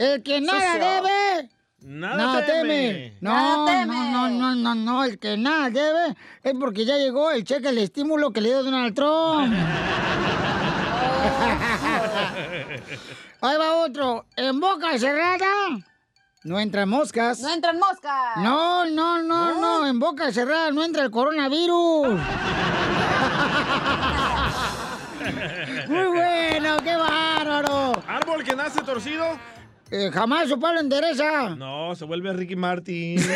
El que nada debe. Nada teme. No, Nada no, teme. no, no, no, no, el que nada debe es porque ya llegó el cheque, el estímulo que le dio Donald Trump. Ahí va otro. En boca cerrada no entran moscas. No entran moscas. No, no, no, no, en boca cerrada no entra el coronavirus. Muy bueno, qué bárbaro. Árbol que nace torcido. Eh, jamás su palo endereza. No, se vuelve Ricky Martin.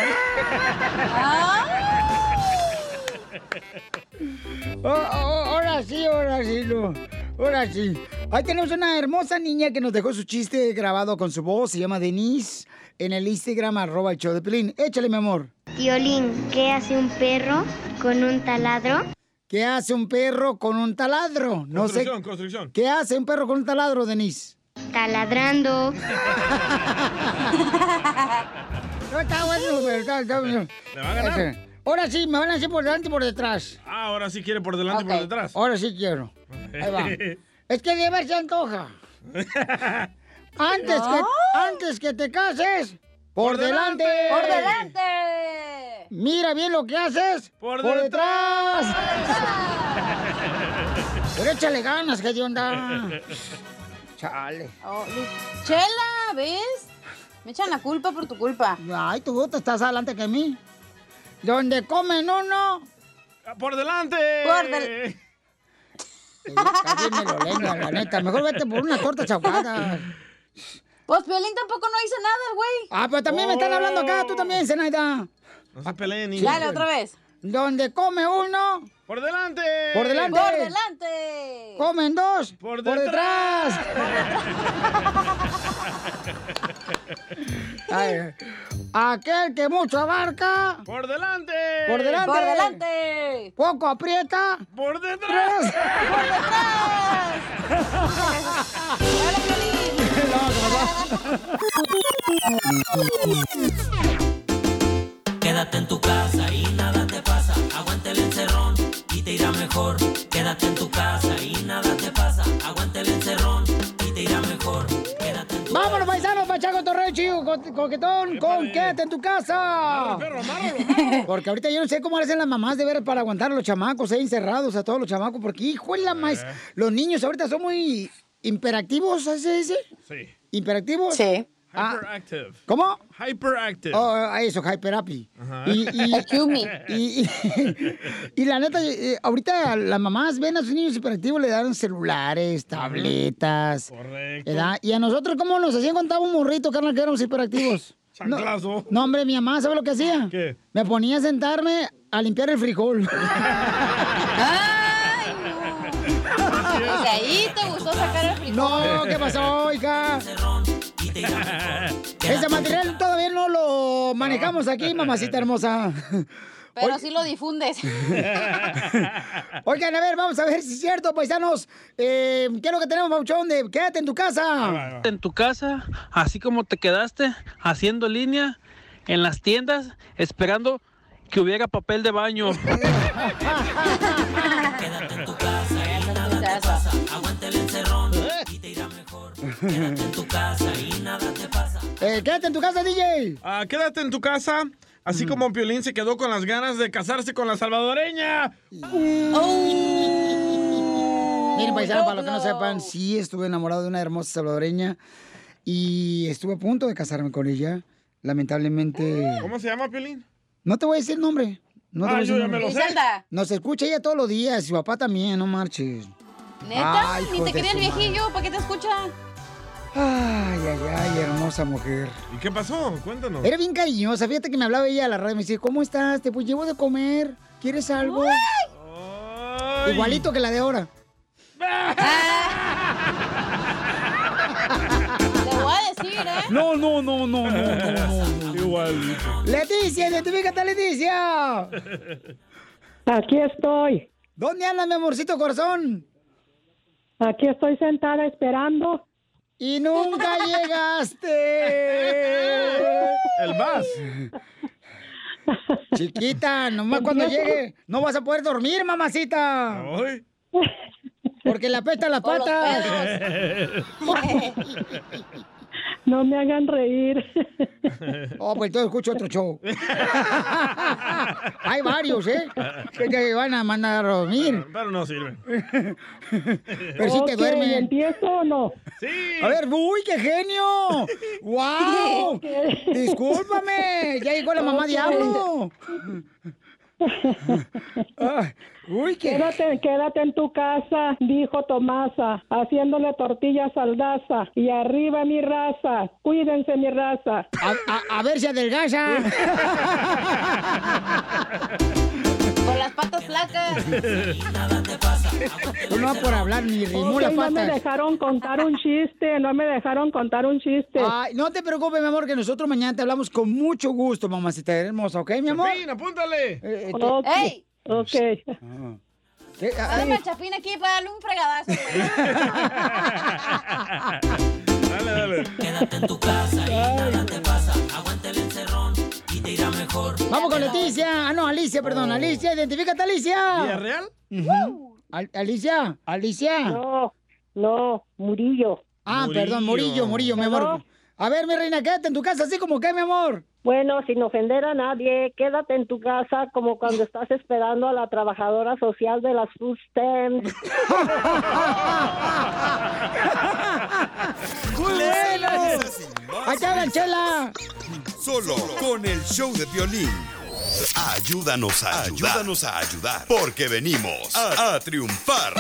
Oh, oh, ahora sí, ahora sí, no. Ahora sí. Ahí tenemos una hermosa niña que nos dejó su chiste grabado con su voz. Se llama Denise. En el Instagram, arroba el show de Pelín. Échale, mi amor. Violín, ¿qué hace un perro con un taladro? ¿Qué hace un perro con un taladro? No sé. construcción, construcción. ¿Qué hace un perro con un taladro, Denise? Taladrando. No está bueno, pero está, está bueno. ¿Le va a ganar? Ahora sí, me van a decir por delante y por detrás. Ah, ahora sí quiere por delante y por detrás. Ahora sí quiero. Ahí va. Es que de ver se antoja. Antes, que, antes que te cases, por, delante. ¡Por delante! Mira bien lo que haces. Por, detrás. Pero échale ganas, que de onda. Chale. Oh, Chela, ¿ves? Me echan la culpa por tu culpa. Ay, tú te estás adelante que mí. Donde comen uno. ¡Por delante! Por del- Casi me lo lenga, la neta. Mejor vete por una torta chaucada. Pues Piolín tampoco no hizo nada, el güey. Ah, pero también me están hablando acá, tú también, Zenaida. No se peleen, niños. Dale, otra vez. Donde come uno. ¡Por delante! Por delante. Por delante. Comen dos. Por detrás. Ay, aquel que mucho abarca. ¡Por delante! Por delante. Por delante. Poco aprieta. ¡Por detrás! Por detrás. Quédate en tu casa y nada te pasa. Aguanta el encerrón y te irá mejor. Quédate en tu casa y nada te pasa. Aguanta el encerrón y te irá mejor. Quédate en tu Vámonos, paisanos, Pachaco Torreo, chico, co- coquetón, con quédate en tu casa. Porque ahorita yo no sé cómo hacen las mamás de ver para aguantar a los chamacos, eh, encerrados a todos los chamacos, porque hijo de la más, los niños ahorita son muy imperactivos, ¿sabes ese? Sí. ¿Imperactivos? Sí. Hyperactive. ¿Cómo? Hyperactive. Oh, ah, eso, hyper happy. Ajá. Y, y, Excuse me. y, y- y la neta, eh, ahorita las mamás ven a sus niños hiperactivos, le dan celulares, tabletas. Correcto. ¿verdad? Y a nosotros, ¿cómo nos hacían cuando estaba un morrito, carnal, que éramos hiperactivos? Chanclazo. no, hombre, mi mamá, ¿sabe lo que hacía? ¿Qué? Me ponía a sentarme a limpiar el frijol. Ay, No, ¿qué pasó, hija? Ese material todavía no lo manejamos aquí, mamacita hermosa. Pero sí lo difundes. Oigan, a ver, vamos a ver si es cierto, paisanos. Eh, ¿Qué es lo que tenemos, Pauchón? De quédate en tu casa. En tu casa, así como te quedaste haciendo línea en las tiendas, esperando que hubiera papel de baño. Quédate en tu casa Quédate en tu casa y nada te pasa. Eh, quédate en tu casa, DJ. Ah, quédate en tu casa. Así como Piolín se quedó con las ganas de casarse con la salvadoreña. Miren, paisanos, para los que no sepan, sí estuve enamorado de una hermosa salvadoreña y estuve a punto de casarme con ella. Lamentablemente. ¿Cómo se llama Piolín? No te voy a decir el nombre. No te Ah, voy a decir yo ya me lo sé. Nos escucha ella todos los días, y su papá también, no marches. ¿Neta? Ay, Ni te quería el viejillo, ¿para qué te escucha? Ay, ay, ay, hermosa mujer. ¿Y qué pasó? Cuéntanos. Era bien cariñosa. Fíjate que me hablaba ella a la radio y me decía, ¿cómo estás? Te pues llevo de comer. ¿Quieres algo? Igualito que la de ahora. Te voy a decir, ¿eh? No, no, no, no, no, no, no. Igual. Leticia, identifícate, Leticia. Aquí estoy. ¿Dónde andas, mi amorcito corazón? Aquí estoy sentada esperando. Y nunca llegaste. El vas. Chiquita, nomás cuando llegue, no vas a poder dormir, mamacita. Ay. Porque le apestan las patas. No me hagan reír. Oh, pues entonces escucho otro show. Hay varios, ¿eh? Que te van a mandar a dormir. Pero no sirve. Pero sí te duermen. ¿Empiezo o no? Sí. A ver, uy, qué genio. ¡Wow! Discúlpame, ya llegó la mamá diablo. Ay, uy, qué. Quédate, quédate en tu casa, dijo Tomasa, haciéndole tortillas al Daza. Y arriba mi raza, cuídense mi raza. A, a- a ver si adelgaza. Tú no por hablar ni rimó no me dejaron contar un chiste, no me dejaron contar un chiste. Ay, no te preocupes, mi amor, que nosotros mañana te hablamos con mucho gusto, mamacita hermosa, ¿ok, mi amor? Chapín, apúntale. Eh, eh, Ok, ¡Ey! ok. ¿qué? Ay, Dame al chapín aquí para darle un fregadazo. Dale, dale. Quédate en tu casa y nada te pasa. Y te irá mejor. Vamos con Leticia. Ah, no, Alicia, perdón. Alicia, identifícate, Alicia. ¿Villarreal? Ujú. Al- Alicia, Alicia. No, no, Murillo. Ah, Murillo. perdón, Murillo, Murillo, mi amor. A ver, mi reina, quédate en tu casa, así como que, mi amor. Bueno, sin ofender a nadie, quédate en tu casa como cuando estás esperando a la trabajadora social de las food stamps. ¡Acá la chela! Solo con el show de violín. Ayúdanos a ayudar. Ayúdanos a ayudar. Porque venimos a, a triunfar.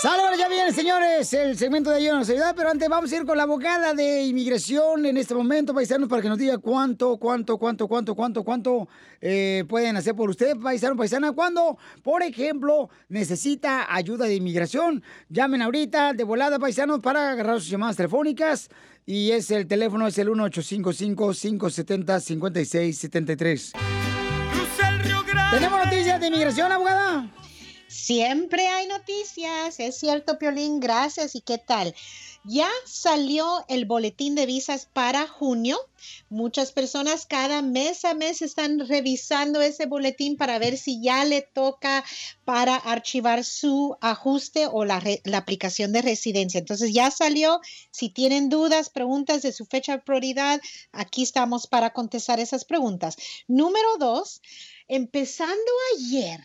Sale, ya viene, señores, el segmento de Ayúdanos a ayudar, pero antes vamos a ir con la abogada de inmigración en este momento, paisanos, para que nos diga cuánto, cuánto, cuánto, cuánto, cuánto, cuánto eh, pueden hacer por usted, paisano, paisana, cuando, por ejemplo, necesita ayuda de inmigración. Llamen ahorita de volada, paisanos, para agarrar sus llamadas telefónicas. Y es el teléfono, es el 1855-570-5673. ¿Tenemos noticias de inmigración, abogada? Siempre hay noticias, es cierto, Piolín, gracias. ¿Y qué tal? Ya salió el boletín de visas para junio. Muchas personas cada mes a mes están revisando ese boletín para ver si ya le toca para archivar su ajuste o la, la aplicación de residencia. Entonces ya salió. Si tienen dudas, preguntas de su fecha de prioridad, aquí estamos para contestar esas preguntas. Número dos, empezando ayer,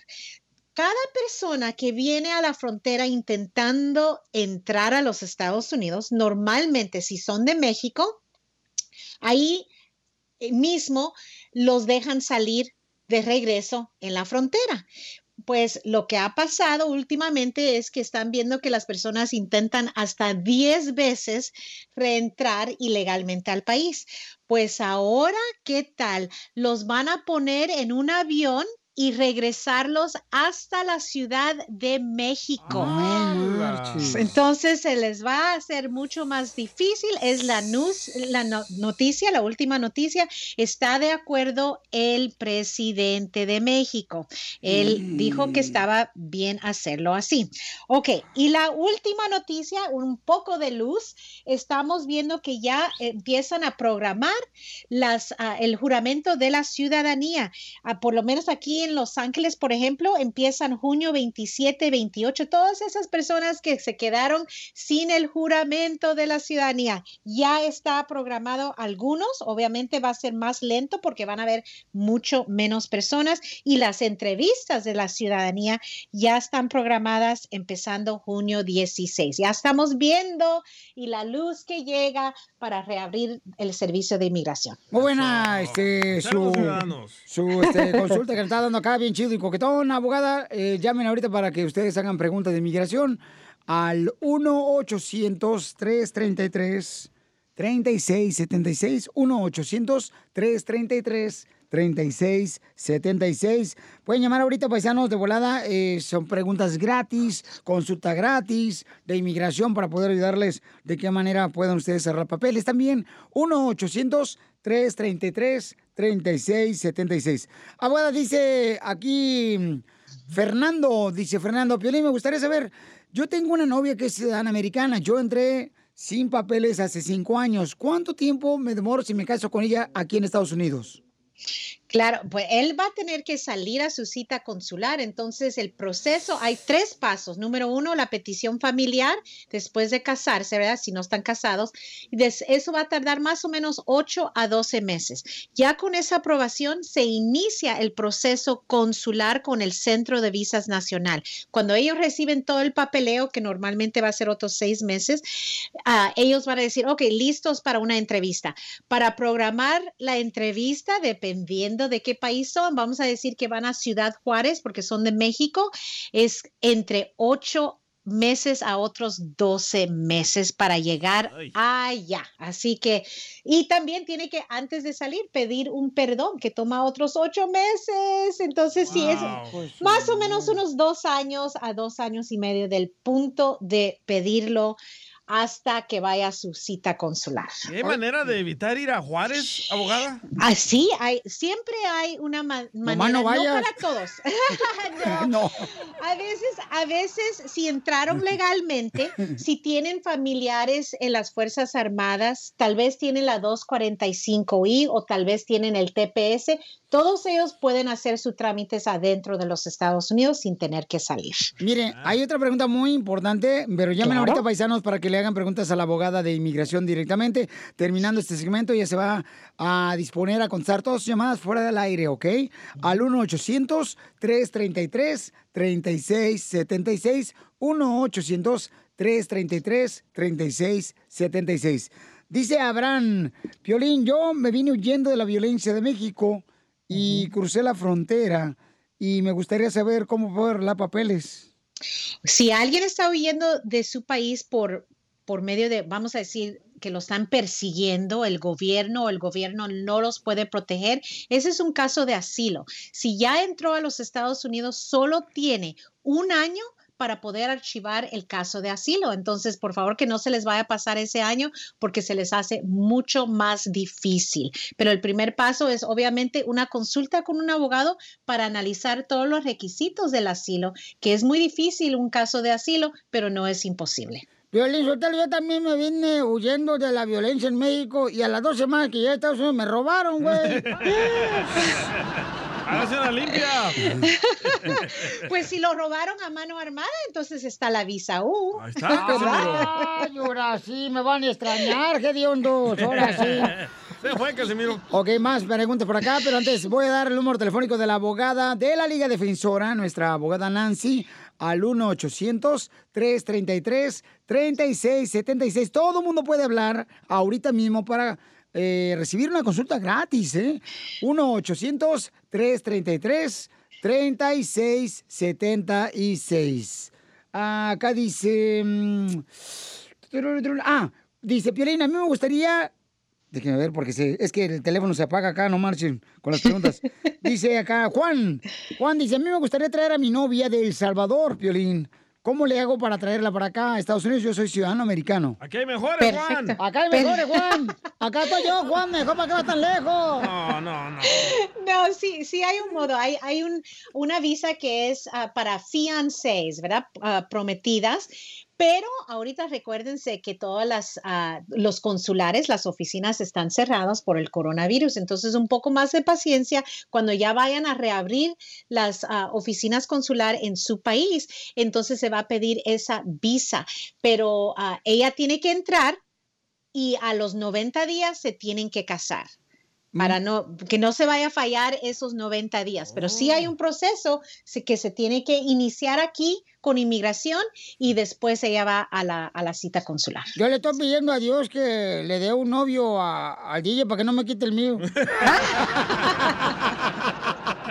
cada persona que viene a la frontera intentando entrar a los Estados Unidos, normalmente si son de México, ahí mismo los dejan salir de regreso en la frontera. Pues lo que ha pasado últimamente es que están viendo que las personas intentan hasta 10 veces reentrar ilegalmente al país. Pues ahora, ¿qué tal? Los van a poner en un avión y regresarlos hasta la Ciudad de México. Entonces se les va a hacer mucho más difícil. Es la, la no- noticia, la última noticia. Está de acuerdo el presidente de México. Él dijo que estaba bien hacerlo así. Ok, y la última noticia, un poco de luz. Estamos viendo que ya empiezan a programar las, ah, el juramento de la ciudadanía. Ah, por lo menos aquí en Los Ángeles, por ejemplo, empiezan junio 27, 28. Todas esas personas que se quedaron sin el juramento de la ciudadanía, ya está programado algunos. Obviamente va a ser más lento porque van a haber mucho menos personas y las entrevistas de la ciudadanía ya están programadas empezando junio 16. Ya estamos viendo y la luz que llega para reabrir el servicio de inmigración. Muy buena, este, su, su este, consulta que nos está dando acá, bien chido y coquetón, abogada. eh, llamen ahorita para que ustedes hagan preguntas de inmigración al 1-800-333-3676. 1-800-333-3676. Pueden llamar ahorita, paisanos, de volada. eh, son preguntas gratis, consulta gratis de inmigración para poder ayudarles de qué manera puedan ustedes cerrar papeles. También 1-800-333-3676. Abogada, dice aquí mm, Fernando, dice Fernando Piolín, me gustaría saber, yo tengo una novia que es ciudadana americana, yo entré sin papeles hace cinco años. ¿Cuánto tiempo me demoro si me caso con ella aquí en Estados Unidos? Claro, pues él va a tener que salir a su cita consular. Entonces, el proceso, hay tres pasos. Número uno, la petición familiar después de casarse, ¿verdad? Si no están casados. Eso va a tardar más o menos 8 a 12 meses. Ya con esa aprobación se inicia el proceso consular con el Centro de Visas Nacional. Cuando ellos reciben todo el papeleo, que normalmente va a ser otros seis meses, ah, ellos van a decir, ok, listos para una entrevista. Para programar la entrevista, dependiendo de qué país son, vamos a decir que van a Ciudad Juárez porque son de México, es entre ocho meses a otros 12 meses para llegar allá. Así que, y también tiene que antes de salir pedir un perdón que toma otros ocho meses. Entonces, sí, es más o menos unos dos años a dos años y medio del punto de pedirlo hasta que vaya a su cita consular. ¿Y ¿Hay manera de evitar ir a Juárez, abogada? Así, hay, siempre hay una ma- manera, no no, para todos. no. A veces, a veces, si entraron legalmente, si tienen familiares en las Fuerzas Armadas, tal vez tienen la 245I o tal vez tienen el TPS, todos ellos pueden hacer sus trámites adentro de los Estados Unidos sin tener que salir. Mire, hay otra pregunta muy importante, pero llamen Claro. ahorita paisanos para que le le hagan preguntas a la abogada de inmigración directamente. Terminando este segmento, ella se va a disponer a contestar todas sus llamadas fuera del aire, ¿ok? Al 1-800-333-3676. 1-800-333-3676. Dice Abraham, Piolín, yo me vine huyendo de la violencia de México y crucé la frontera y me gustaría saber cómo puedo arreglar papeles. Si alguien está huyendo de su país por, por medio de, vamos a decir, que lo están persiguiendo el gobierno o el gobierno no los puede proteger, ese es un caso de asilo. Si ya entró a los Estados Unidos, solo tiene un año para poder archivar el caso de asilo. Entonces, por favor, que no se les vaya a pasar ese año porque se les hace mucho más difícil. Pero el primer paso es obviamente una consulta con un abogado para analizar todos los requisitos del asilo, que es muy difícil un caso de asilo, pero no es imposible. Violín Sotelo, yo también me vine huyendo de la violencia en México y a las dos semanas que llegué a Estados Unidos me robaron, güey. Hágase una limpia. Pues si lo robaron a mano armada, entonces está la visa U. Ahí está, Ay, ahora sí, me van a extrañar, qué diondos, ahora sí. Se fue, Casimiro. Ok, más preguntas por acá, pero antes voy a dar el número telefónico de la abogada de la Liga Defensora, nuestra abogada Nancy, al 1-800-333-3676. Todo el mundo puede hablar ahorita mismo para eh, recibir una consulta gratis, ¿eh? 1-800-333-3676. Acá dice... mm, Ah, dice Piolín, a mí me gustaría Déjenme ver, porque se- es que el teléfono se apaga acá, no marchen con las preguntas. dice acá, Juan, Juan dice, a mí me gustaría traer a mi novia de El Salvador, Piolín. ¿Cómo le hago para traerla para acá a Estados Unidos? Yo soy ciudadano americano. Aquí hay mejores, Juan. Acá hay mejores, Juan. Acá estoy yo, Juan, mejor para qué va tan lejos. No, no, no. No, sí, sí hay un modo. Hay, hay un, una visa que es ah, para fiancés, ¿verdad? Ah, prometidas. Pero ahorita recuérdense que todas las ah, los consulares, las oficinas están cerradas por el coronavirus. Entonces, un poco más de paciencia cuando ya vayan a reabrir las ah, oficinas consular en su país. Entonces se va a pedir esa visa. Pero ah, ella tiene que entrar y a los 90 días se tienen que casar para no que no se vaya a fallar esos 90 días, pero sí hay un proceso que se tiene que iniciar aquí con inmigración y después ella va a la, a la cita consular. Yo le estoy pidiendo a Dios que le dé un novio a- al DJ para que no me quite el mío.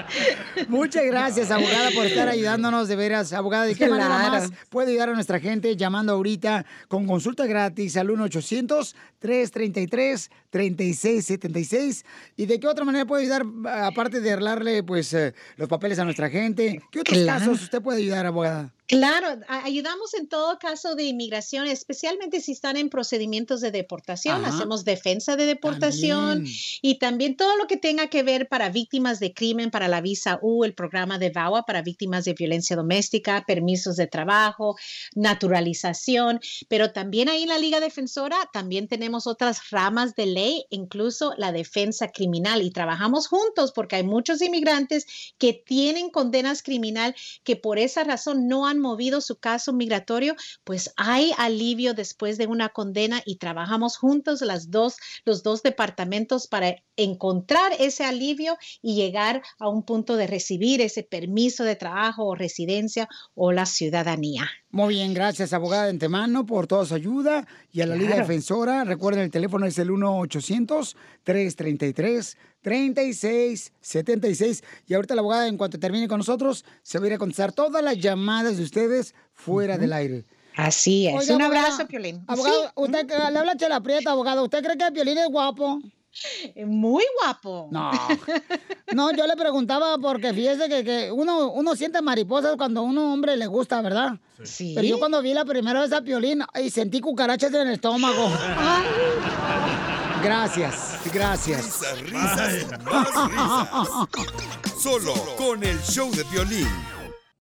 Muchas gracias, abogada, por estar ayudándonos de veras. Abogada, ¿de qué manera más puede ayudar a nuestra gente llamando ahorita con consulta gratis al 1-800-333-3676? ¿Y de qué otra manera puede ayudar, aparte de arreglarle pues, eh, los papeles a nuestra gente? ¿Qué otros Claro. casos usted puede ayudar, abogada? Claro, ayudamos en todo caso de inmigración, especialmente si están en procedimientos de deportación. Ajá. Hacemos defensa de deportación También. y también todo lo que tenga que ver para víctimas de crimen, para la visa U, el programa de VAWA para víctimas de violencia doméstica, permisos de trabajo, naturalización. Pero también ahí en la Liga Defensora también tenemos otras ramas de ley, incluso la defensa criminal y trabajamos juntos porque hay muchos inmigrantes que tienen condenas criminal que por esa razón no han movido su caso migratorio, pues hay alivio después de una condena y trabajamos juntos las dos, los dos departamentos para encontrar ese alivio y llegar a un punto de recibir ese permiso de trabajo o residencia o la ciudadanía. Muy bien, gracias, abogada de antemano, por toda su ayuda. Y a la Liga. Defensora, recuerden, el teléfono es el 1-800-333-3676. Y ahorita la abogada, en cuanto termine con nosotros, se va a ir a contestar todas las llamadas de ustedes fuera del aire. Así es. Oiga, Un abogada, abrazo, Piolín. Abogado, Sí. usted le habla Chela Prieta, abogado. ¿Usted cree que Piolín es guapo? Muy guapo. No. No, yo le preguntaba porque fíjese que, que uno, uno siente mariposas cuando a un hombre le gusta, ¿verdad? Sí. Pero yo cuando vi la primera vez a Piolín, ay, sentí cucarachas en el estómago. Gracias, gracias. Risas, risas más risas. Solo con el show de violín.